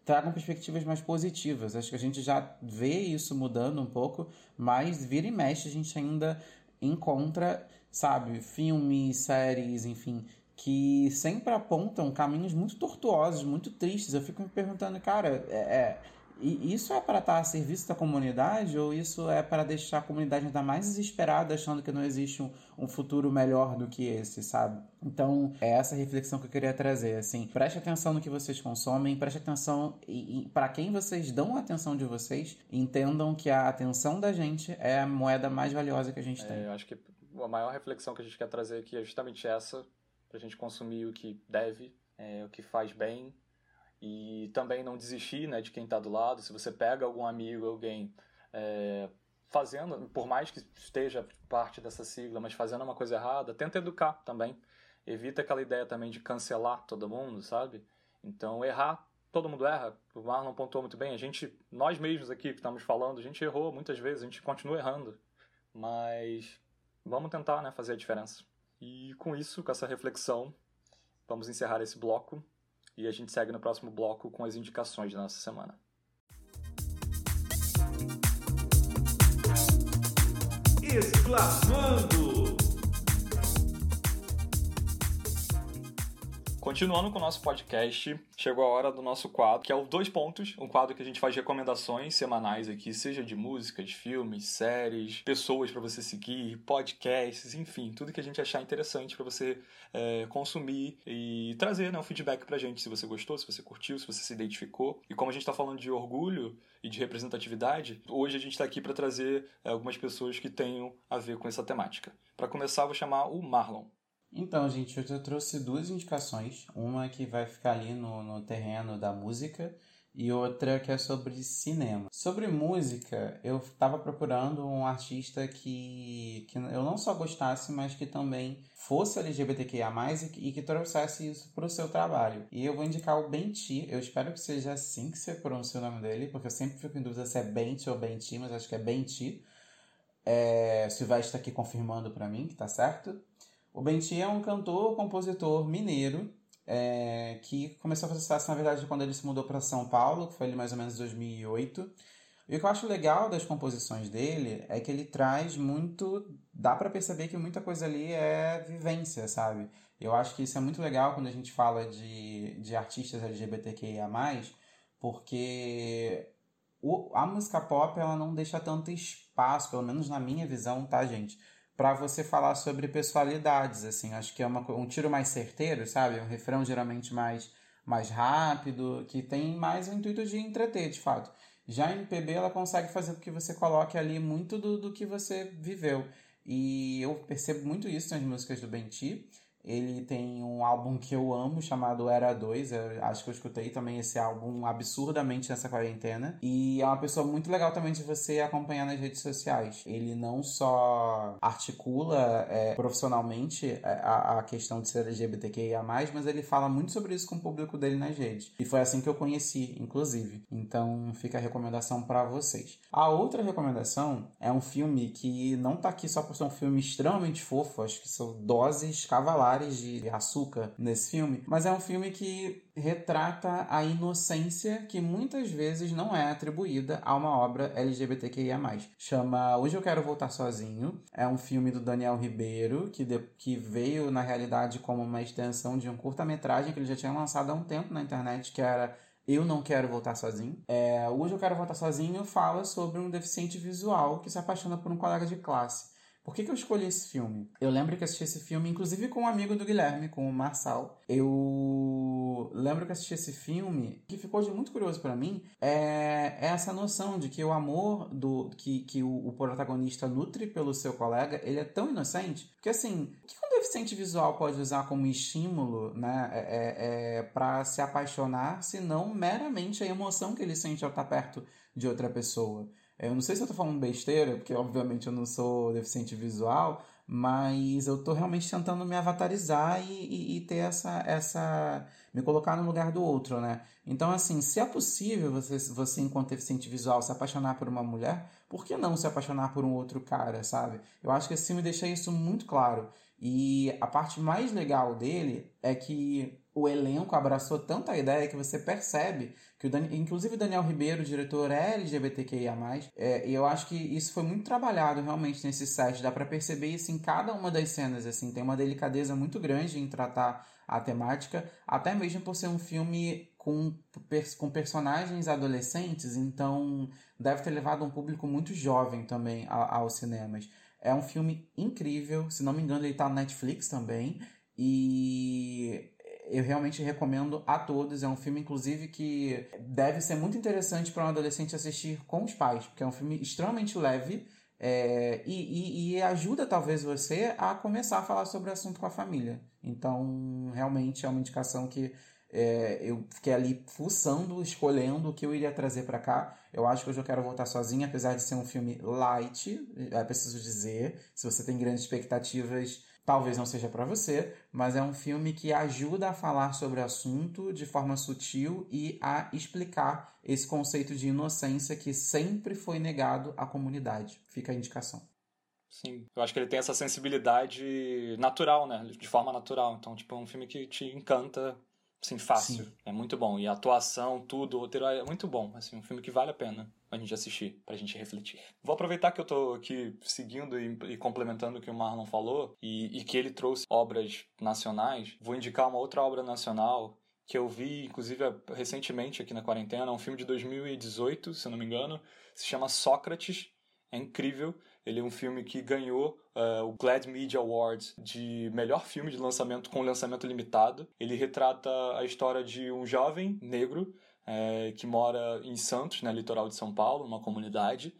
Speaker 3: tragam perspectivas mais positivas. Acho que a gente já vê isso mudando um pouco, mas vira e mexe a gente ainda encontra, sabe, filmes, séries, enfim, que sempre apontam caminhos muito tortuosos, muito tristes. Eu fico me perguntando, cara, é, é e isso é para estar a serviço da comunidade ou isso é para deixar a comunidade ainda mais desesperada, achando que não existe um, um, futuro melhor do que esse, sabe? Então, é essa reflexão que eu queria trazer, assim. Preste atenção no que vocês consomem, preste atenção para quem vocês dão a atenção de vocês, entendam que a atenção da gente é a moeda mais valiosa que a gente
Speaker 1: é,
Speaker 3: tem.
Speaker 1: Eu acho que a maior reflexão que a gente quer trazer aqui é justamente essa, para a gente consumir o que deve, é, o que faz bem, e também não desistir né, de quem está do lado. Se você pega algum amigo, alguém é, fazendo, por mais que esteja parte dessa sigla, mas fazendo uma coisa errada, tenta educar também. Evita aquela ideia também de cancelar todo mundo, sabe? Então, errar, todo mundo erra. O Marlon pontuou muito bem. A gente, nós mesmos aqui que estamos falando, a gente errou muitas vezes, a gente continua errando. Mas vamos tentar né, fazer a diferença. E com isso, com essa reflexão, vamos encerrar esse bloco e a gente segue no próximo bloco com as indicações da nossa semana. Exclamando! Continuando com o nosso podcast, chegou a hora do nosso quadro, que é o Dois Pontos, um quadro que a gente faz recomendações semanais aqui, seja de músicas, filmes, séries, pessoas para você seguir, podcasts, enfim, tudo que a gente achar interessante para você é, consumir e trazer né, um feedback pra gente, se você gostou, se você curtiu, se você se identificou. E como a gente está falando de orgulho e de representatividade, hoje a gente está aqui para trazer é, algumas pessoas que tenham a ver com essa temática. Para começar, vou chamar o Marlon.
Speaker 3: Então, gente, eu trouxe duas indicações. Uma que vai ficar ali no, no terreno da música e outra que é sobre cinema. Sobre música, eu estava procurando um artista que, que eu não só gostasse, mas que também fosse LGBTQIA+, e, e que trouxesse isso para o seu trabalho. E eu vou indicar o Benti, eu espero que seja assim que você pronuncia o nome dele, porque eu sempre fico em dúvida se é Benti ou Benti, mas acho que é Benti. É, Silvestre está aqui confirmando para mim que tá certo. O Benti é um cantor, compositor mineiro é, que começou a fazer sucesso, na verdade, quando ele se mudou para São Paulo, que foi ali mais ou menos 2008. E o que eu acho legal das composições dele é que ele traz muito. dá para perceber que muita coisa ali é vivência, sabe? Eu acho que isso é muito legal quando a gente fala de, de artistas LGBTQIA, porque o, a música pop ela não deixa tanto espaço, pelo menos na minha visão, tá, gente? Para você falar sobre pessoalidades, assim, acho que é uma, um tiro mais certeiro, sabe? Um refrão geralmente mais, mais rápido, que tem mais o intuito de entreter, de fato. Já a MPB, ela consegue fazer com que você coloque ali muito do, do que você viveu. E eu percebo muito isso nas músicas do Benti. Ele tem um álbum que eu amo chamado Era 2. Eu acho que eu escutei também esse álbum absurdamente nessa quarentena. E é uma pessoa muito legal também de você acompanhar nas redes sociais. Ele não só articula é, profissionalmente é, a, a, questão de ser LGBTQIA, mas ele fala muito sobre isso com o público dele nas redes. E foi assim que eu conheci, inclusive. Então fica a recomendação para vocês. A outra recomendação é um filme que não tá aqui só por ser um filme extremamente fofo, acho que são doses de açúcar nesse filme, mas é um filme que retrata a inocência que muitas vezes não é atribuída a uma obra LGBTQIA+. Chama Hoje Eu Quero Voltar Sozinho. É um filme do Daniel Ribeiro, que, de, que veio, na realidade, como uma extensão de um curta-metragem que ele já tinha lançado há um tempo na internet, que era eu Não Quero Voltar Sozinho. É, Hoje Eu Quero Voltar Sozinho fala sobre um deficiente visual que se apaixona por um colega de classe. Por que, que eu escolhi esse filme? Eu lembro que assisti esse filme, inclusive com um amigo do Guilherme, com o Marçal. Eu lembro que assisti esse filme, que ficou de muito curioso para mim, é, é essa noção de que o amor do que, que o, o, protagonista nutre pelo seu colega, ele é tão inocente, porque assim, o que um deficiente visual pode usar como estímulo, né, é, é, é para se apaixonar, se não meramente a emoção que ele sente ao estar perto de outra pessoa? Eu não sei se eu tô falando besteira, porque obviamente eu não sou deficiente visual, mas eu tô realmente tentando me avatarizar e, e, e, ter essa, essa. me colocar no lugar do outro, né? Então, assim, se é possível você, você, enquanto deficiente visual, se apaixonar por uma mulher, por que não se apaixonar por um outro cara, sabe? Eu acho que esse filme deixa isso muito claro. E a parte mais legal dele é que o elenco abraçou tanto a ideia que você percebe que o Dan... inclusive o Daniel Ribeiro, o diretor, é LGBTQIA+, é, e eu acho que isso foi muito trabalhado realmente nesse set, dá para perceber isso em cada uma das cenas, assim, tem uma delicadeza muito grande em tratar a temática, até mesmo por ser um filme com, com personagens adolescentes, então deve ter levado um público muito jovem também aos cinemas. É um filme incrível, se não me engano ele está no Netflix também, e eu realmente recomendo a todos. É um filme, inclusive, que deve ser muito interessante para um adolescente assistir com os pais, porque é um filme extremamente leve é, e, e, e, ajuda talvez você a começar a falar sobre o assunto com a família. Então, realmente é uma indicação que é, eu fiquei ali fuçando, escolhendo o que eu iria trazer para cá. Eu acho que hoje eu quero voltar sozinha, apesar de ser um filme light, é preciso dizer. Se você tem grandes expectativas, Talvez não seja para você, mas é um filme que ajuda a falar sobre o assunto de forma sutil e a explicar esse conceito de inocência que sempre foi negado à comunidade. Fica a indicação.
Speaker 1: Sim, eu acho que ele tem essa sensibilidade natural, né? De forma natural. Então, tipo, é um filme que te encanta, assim, fácil. Sim. É muito bom. E a atuação, tudo, o roteiro é muito bom. Assim, um filme que vale a pena a gente assistir, pra gente refletir. Vou aproveitar que eu tô aqui seguindo e, e complementando o que o Marlon falou e, e que ele trouxe obras nacionais. Vou indicar uma outra obra nacional que eu vi, inclusive, recentemente aqui na quarentena, um filme de 2018, se não me engano, se chama Sócrates. É incrível. Ele é um filme que ganhou uh, o Glad Media Awards de melhor filme de lançamento com lançamento limitado. Ele retrata a história de um jovem negro é, que mora em Santos, né, litoral de São Paulo, numa comunidade.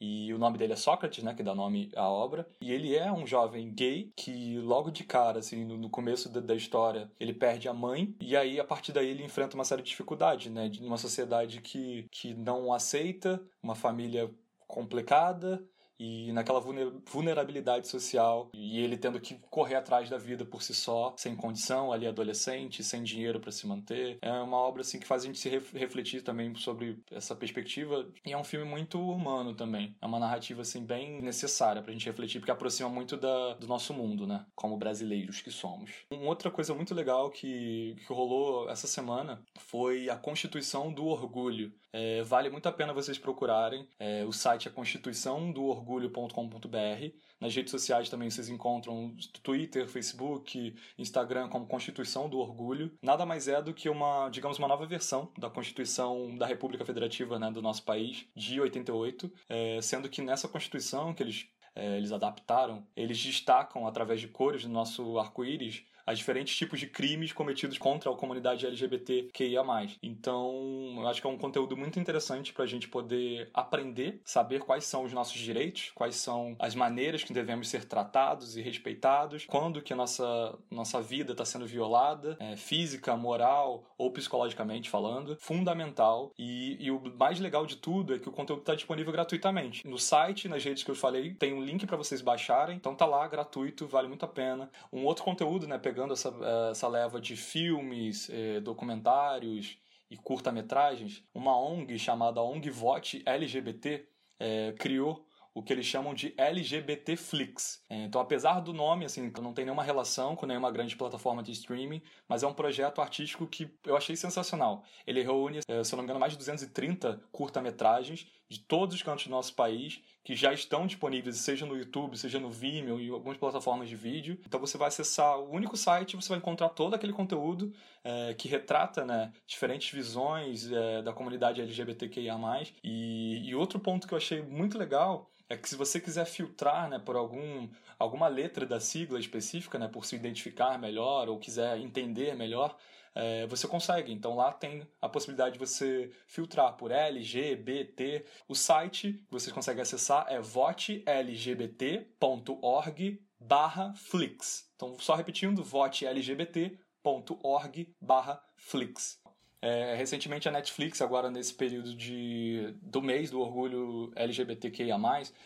Speaker 1: E o nome dele é Sócrates, né, que dá nome à obra. E ele é um jovem gay que logo de cara, assim, no, no começo da, da, história, ele perde a mãe e aí a partir daí ele enfrenta uma série de dificuldades, né, de uma sociedade que, que não aceita, uma família complicada e naquela vulnerabilidade social e ele tendo que correr atrás da vida por si só, sem condição, ali adolescente, sem dinheiro para se manter. É uma obra assim que faz a gente se refletir também sobre essa perspectiva e é um filme muito humano também. É uma narrativa assim bem necessária pra gente refletir porque aproxima muito da, do nosso mundo, né, como brasileiros que somos. Uma outra coisa muito legal que, que rolou essa semana foi a Constituição do Orgulho. É, vale muito a pena vocês procurarem. É, o site é Constituição do Orgulho orgulho.com.br. Nas redes sociais também vocês encontram Twitter, Facebook, Instagram como Constituição do Orgulho. Nada mais é do que uma, digamos, uma nova versão da Constituição da República Federativa né, do nosso país, de 88, é, sendo que nessa Constituição que eles, é, eles adaptaram, eles destacam através de cores do nosso arco-íris a diferentes tipos de crimes cometidos contra a comunidade LGBTQIA+. Então, eu acho que é um conteúdo muito interessante para a gente poder aprender, saber quais são os nossos direitos, quais são as maneiras que devemos ser tratados e respeitados, quando que a nossa, nossa vida está sendo violada, é, física, moral ou psicologicamente falando. Fundamental. E, e o mais legal de tudo é que o conteúdo está disponível gratuitamente. No site, nas redes que eu falei, tem um link para vocês baixarem. Então tá lá, gratuito, vale muito a pena. Um outro conteúdo, né, pegando essa, eh, essa leva de filmes, eh, documentários e curta-metragens, uma ONG chamada ONG Vote LGBT eh, criou o que eles chamam de LGBT Flix. Então, apesar do nome, assim, não tem nenhuma relação com nenhuma grande plataforma de streaming, mas é um projeto artístico que eu achei sensacional. Ele reúne, se eu não me engano, mais de 230 curta-metragens de todos os cantos do nosso país que já estão disponíveis, seja no YouTube, seja no Vimeo e algumas plataformas de vídeo. Então você vai acessar o único site, você vai encontrar todo aquele conteúdo é, que retrata né, diferentes visões é, da comunidade LGBTQIA+. E, e outro ponto que eu achei muito legal é que se você quiser filtrar né, por algum, alguma letra da sigla específica, né, por se identificar melhor ou quiser entender melhor, é, você consegue. Então lá tem a possibilidade de você filtrar por L, G, B, T. O site que vocês conseguem acessar é votelgbt.org barra Flix. Então, só repetindo, votelgbt.org barra Flix. É, recentemente a Netflix, agora nesse período de, do mês do orgulho LGBTQIA+,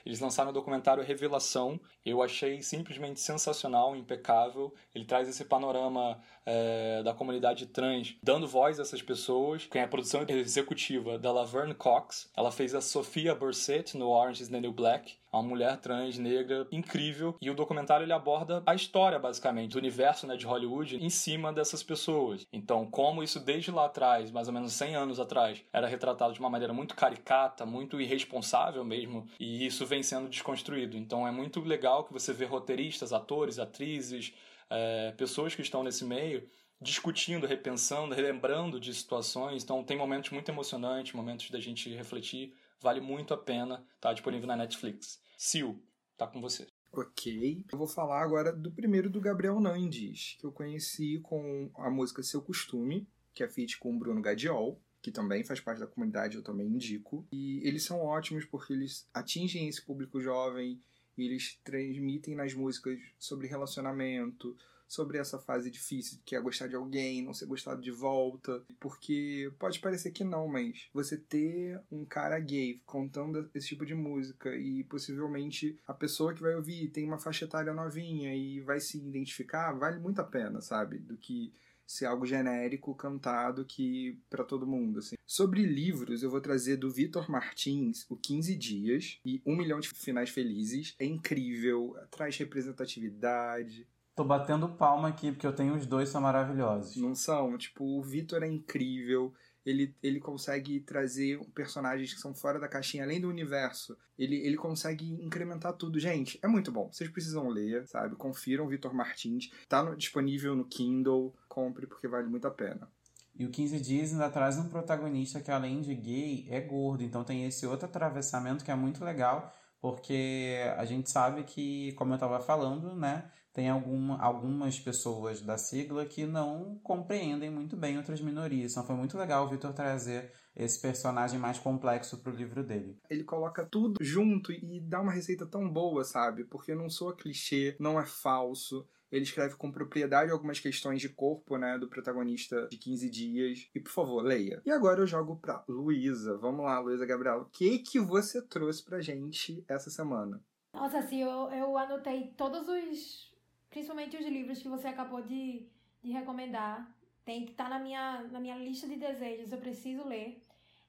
Speaker 1: eles lançaram o documentário Revelação. Eu achei simplesmente sensacional, impecável. Ele traz esse panorama é, da comunidade trans, dando voz a essas pessoas. Tem a produção executiva da Laverne Cox. Ela fez a Sophia Burset no Orange is the New Black uma mulher trans negra incrível. E o documentário ele aborda a história basicamente do universo né, de Hollywood em cima dessas pessoas. Então como isso desde lá atrás mais ou menos 100 anos atrás era retratado de uma maneira muito caricata muito irresponsável mesmo e isso vem sendo desconstruído. Então é muito legal que você vê roteiristas atores atrizes é, pessoas que estão nesse meio discutindo, repensando, relembrando de situações. Então tem momentos muito emocionantes, momentos da gente refletir Vale muito a pena, tá disponível na Netflix. Sil, tá com você.
Speaker 4: Ok. Eu vou falar agora do primeiro do Gabriel Nandes, que eu conheci com a música Seu Costume, que é feat com o Bruno Gadiol, que também faz parte da comunidade, eu também indico. E eles são ótimos porque eles atingem esse público jovem, e eles transmitem nas músicas sobre relacionamento, sobre essa fase difícil que é gostar de alguém, não ser gostado de volta. Porque pode parecer que não, mas você ter um cara gay contando esse tipo de música e possivelmente a pessoa que vai ouvir tem uma faixa etária novinha e vai se identificar, vale muito a pena, sabe? Do que ser algo genérico cantado que para todo mundo assim. Sobre livros, eu vou trazer do Vitor Martins, o 15 dias e Um milhão de finais felizes. É incrível, traz representatividade,
Speaker 3: Tô batendo palma aqui, porque eu tenho os dois, são maravilhosos.
Speaker 4: Não são? Tipo, o Vitor é incrível. Ele, ele consegue trazer personagens que são fora da caixinha, além do universo. Ele, ele consegue incrementar tudo. Gente, é muito bom. Vocês precisam ler, sabe? Confiram o Vitor Martins. Tá no, disponível no Kindle. Compre, porque vale muito a pena.
Speaker 3: E o 15 Dias ainda traz um protagonista que, além de gay, é gordo. Então tem esse outro atravessamento que é muito legal, porque a gente sabe que, como eu estava falando, né? Tem alguma, algumas pessoas da sigla que não compreendem muito bem outras minorias. Então foi muito legal o Victor trazer esse personagem mais complexo pro livro dele.
Speaker 4: Ele coloca tudo junto e dá uma receita tão boa, sabe? Porque não soa clichê, não é falso. Ele escreve com propriedade algumas questões de corpo, né, do protagonista de 15 dias. E por favor, leia. E agora eu jogo pra Luísa. Vamos lá, Luísa Gabriela. O que que você trouxe pra gente essa semana?
Speaker 2: Nossa, assim, eu, eu anotei todos os principalmente os livros que você acabou de, de recomendar. Tem que estar tá na minha, na minha lista de desejos, eu preciso ler.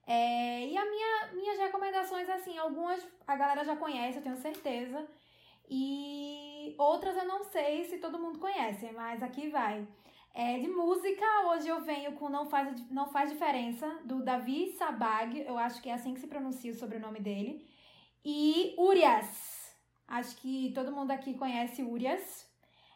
Speaker 2: É, e a minha, minhas recomendações, assim, algumas a galera já conhece, eu tenho certeza. E outras eu não sei se todo mundo conhece, mas aqui vai. É, de música, hoje eu venho com Não Faz, Não Faz Diferença, do Davi Sabag, eu acho que é assim que se pronuncia o sobrenome dele. E Urias. Acho que todo mundo aqui conhece Urias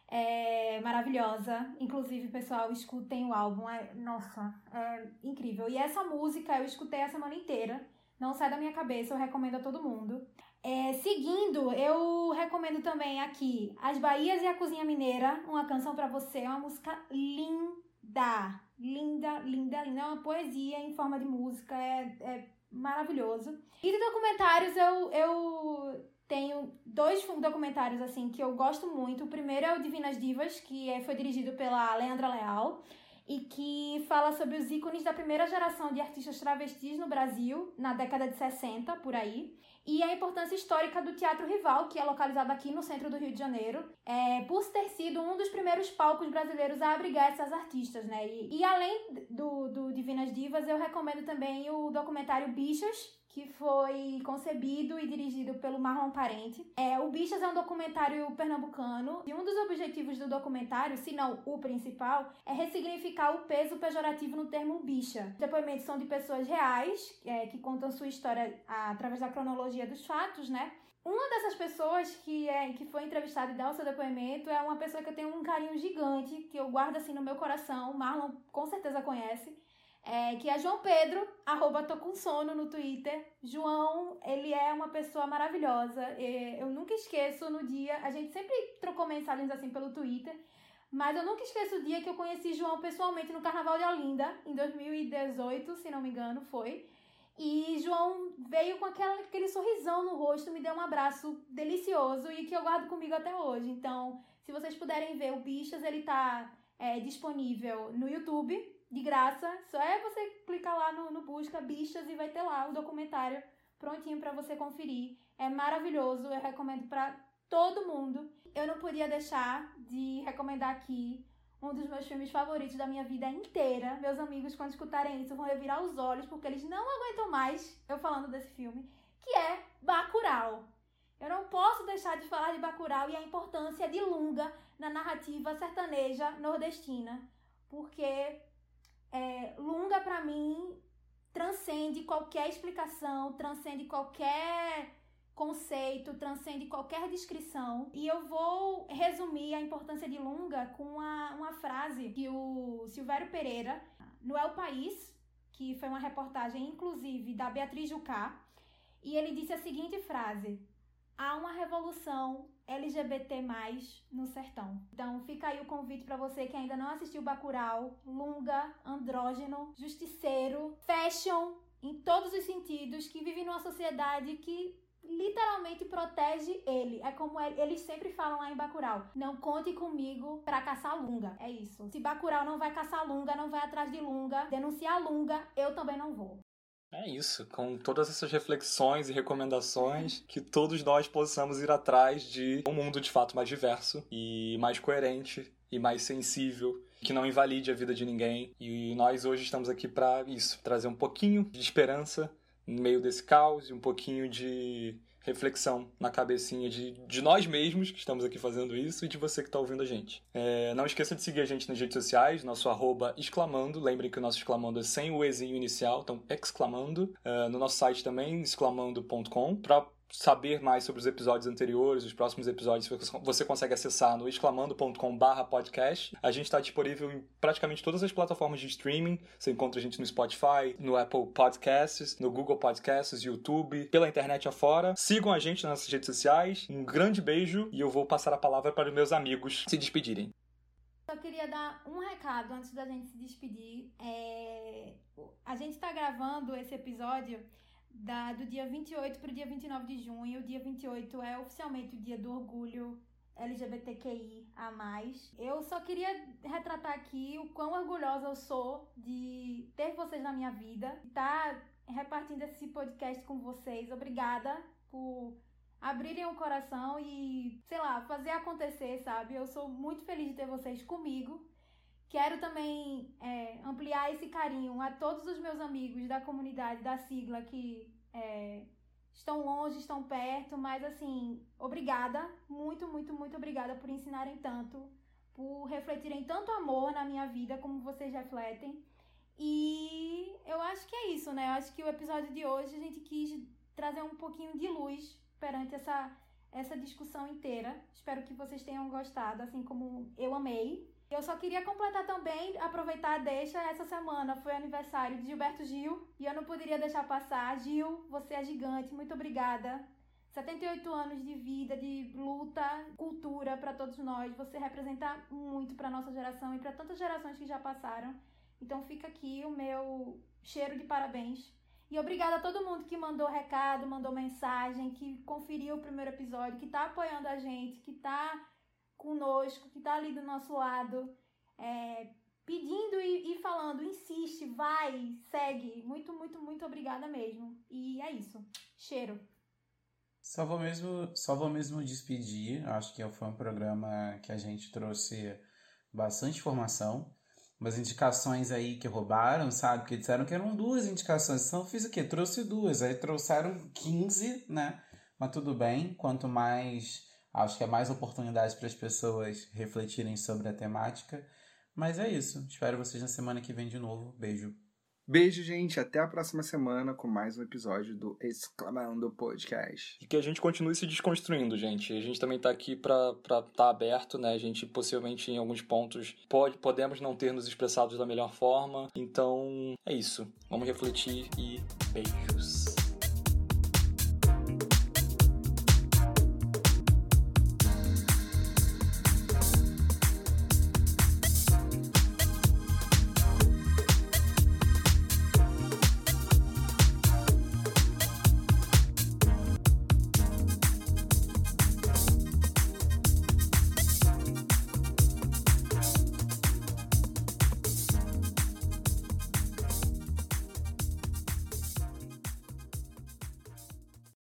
Speaker 2: é maravilhosa. Inclusive, pessoal, escutem o álbum. É, nossa, é incrível. E essa música eu escutei a semana inteira. Não sai da minha cabeça, eu recomendo a todo mundo. É, seguindo, eu recomendo também aqui As Bahias e a Cozinha Mineira, uma canção para você, é uma música linda, linda, linda, linda, é uma poesia em forma de música, é, é maravilhoso. E de documentários eu, eu tenho dois documentários assim que eu gosto muito. O primeiro é o Divinas Divas, que é, foi dirigido pela Leandra Leal e que fala sobre os ícones da primeira geração de artistas travestis no Brasil, na década de 60, por aí. E a importância histórica do Teatro Rival, que é localizado aqui no centro do Rio de Janeiro, é, por ter sido um dos primeiros palcos brasileiros a abrigar essas artistas, né? E, e além do, do Divinas Divas, eu recomendo também o documentário Bichas, que foi concebido e dirigido pelo Marlon Parente. É, o Bichas é um documentário pernambucano e um dos objetivos do documentário, se não o principal, é ressignificar o peso pejorativo no termo bicha. Os depoimentos são de pessoas reais, é, que contam sua história através da cronologia dos fatos, né? Uma dessas pessoas que, é, que foi entrevistada e dá o seu depoimento é uma pessoa que eu tenho um carinho gigante, que eu guardo assim no meu coração. Marlon com certeza conhece é, que é João Pedro, arroba tô com sono no Twitter. João, ele é uma pessoa maravilhosa. Eu nunca esqueço no dia, a gente sempre trocou mensagens assim pelo Twitter, mas eu nunca esqueço o dia que eu conheci João pessoalmente no Carnaval de Olinda, em 2018, se não me engano, foi. E João veio com aquela, aquele sorrisão no rosto, me deu um abraço delicioso e que eu guardo comigo até hoje. Então, se vocês puderem ver o Bichas, ele tá é, disponível no YouTube, de graça. Só é você clicar lá no, no busca bichas e vai ter lá o documentário prontinho para você conferir. É maravilhoso, eu recomendo para todo mundo. Eu não podia deixar de recomendar aqui um dos meus filmes favoritos da minha vida inteira. Meus amigos, quando escutarem isso, vão revirar os olhos porque eles não aguentam mais eu falando desse filme, que é Bacurau. Eu não posso deixar de falar de Bacurau e a importância de Lunga na narrativa sertaneja nordestina, porque é, Lunga para mim transcende qualquer explicação, transcende qualquer conceito, transcende qualquer descrição. E eu vou resumir a importância de Lunga com uma, uma frase que o Silvério Pereira, no El País, que foi uma reportagem inclusive da Beatriz Jucá, e ele disse a seguinte frase: Há uma revolução LGBT+, no sertão. Então fica aí o convite para você que ainda não assistiu Bacurau, Lunga, Andrógeno, Justiceiro, Fashion, em todos os sentidos, que vive numa sociedade que literalmente protege ele. É como eles sempre falam lá em Bacurau. Não conte comigo para caçar Lunga. É isso. Se Bacurau não vai caçar Lunga, não vai atrás de Lunga, denunciar Lunga, eu também não vou.
Speaker 1: É isso, com todas essas reflexões e recomendações, que todos nós possamos ir atrás de um mundo de fato mais diverso e mais coerente e mais sensível, que não invalide a vida de ninguém. E nós hoje estamos aqui para isso, trazer um pouquinho de esperança no meio desse caos e um pouquinho de reflexão na cabecinha de, de nós mesmos que estamos aqui fazendo isso e de você que está ouvindo a gente. É, não esqueça de seguir a gente nas redes sociais, nosso arroba exclamando. Lembrem que o nosso exclamando é sem o Ezinho inicial, então exclamando. É, no nosso site também, exclamando.com, para saber mais sobre os episódios anteriores, os próximos episódios, você consegue acessar no exclamando.com/podcast. A gente está disponível em praticamente todas as plataformas de streaming. Você encontra a gente no Spotify, no Apple Podcasts, no Google Podcasts, YouTube, pela internet afora. Sigam a gente nas redes sociais. Um grande beijo e eu vou passar a palavra para os meus amigos se despedirem.
Speaker 2: Só queria dar um recado antes da gente se despedir. É... A gente está gravando esse episódio da, do dia 28 para o dia 29 de junho. O dia 28 é oficialmente o dia do orgulho LGBTQI a mais. Eu só queria retratar aqui o quão orgulhosa eu sou de ter vocês na minha vida, estar tá repartindo esse podcast com vocês. Obrigada por abrirem o coração e, sei lá, fazer acontecer, sabe? Eu sou muito feliz de ter vocês comigo. Quero também é, ampliar esse carinho a todos os meus amigos da comunidade da sigla que é, estão longe, estão perto, mas assim, obrigada, muito, muito, muito obrigada por ensinarem tanto, por refletirem tanto amor na minha vida como vocês refletem. E eu acho que é isso, né? Eu acho que o episódio de hoje a gente quis trazer um pouquinho de luz perante essa, essa discussão inteira. Espero que vocês tenham gostado, assim como eu amei. Eu só queria completar também, aproveitar a deixa, essa semana foi aniversário de Gilberto Gil e eu não poderia deixar passar. Gil, você é gigante, muito obrigada. 78 anos de vida, de luta, cultura para todos nós. Você representa muito para nossa geração e para tantas gerações que já passaram. Então fica aqui o meu cheiro de parabéns. E obrigada a todo mundo que mandou recado, mandou mensagem, que conferiu o primeiro episódio, que tá apoiando a gente, que tá conosco, que está ali do nosso lado, é, pedindo e, e, falando, insiste, vai, segue. Muito, muito, muito obrigada mesmo. E é isso. Cheiro.
Speaker 3: Só vou mesmo, só vou mesmo despedir. Acho que foi um programa que a gente trouxe bastante informação, umas indicações aí que roubaram, sabe? Porque disseram que eram duas indicações. Então fiz o quê? Trouxe duas. Aí trouxeram 15, né? Mas tudo bem. Quanto mais. Acho que é mais oportunidade para as pessoas refletirem sobre a temática. Mas é isso. Espero vocês na semana que vem de novo. Beijo.
Speaker 4: Beijo, gente. Até a próxima semana com mais um episódio do Exclamando Podcast.
Speaker 1: E que a gente continue se desconstruindo, gente. A gente também tá aqui pra estar tá aberto, né? A gente possivelmente em alguns pontos pode, podemos não ter nos expressados da melhor forma. Então é isso. Vamos refletir e beijos.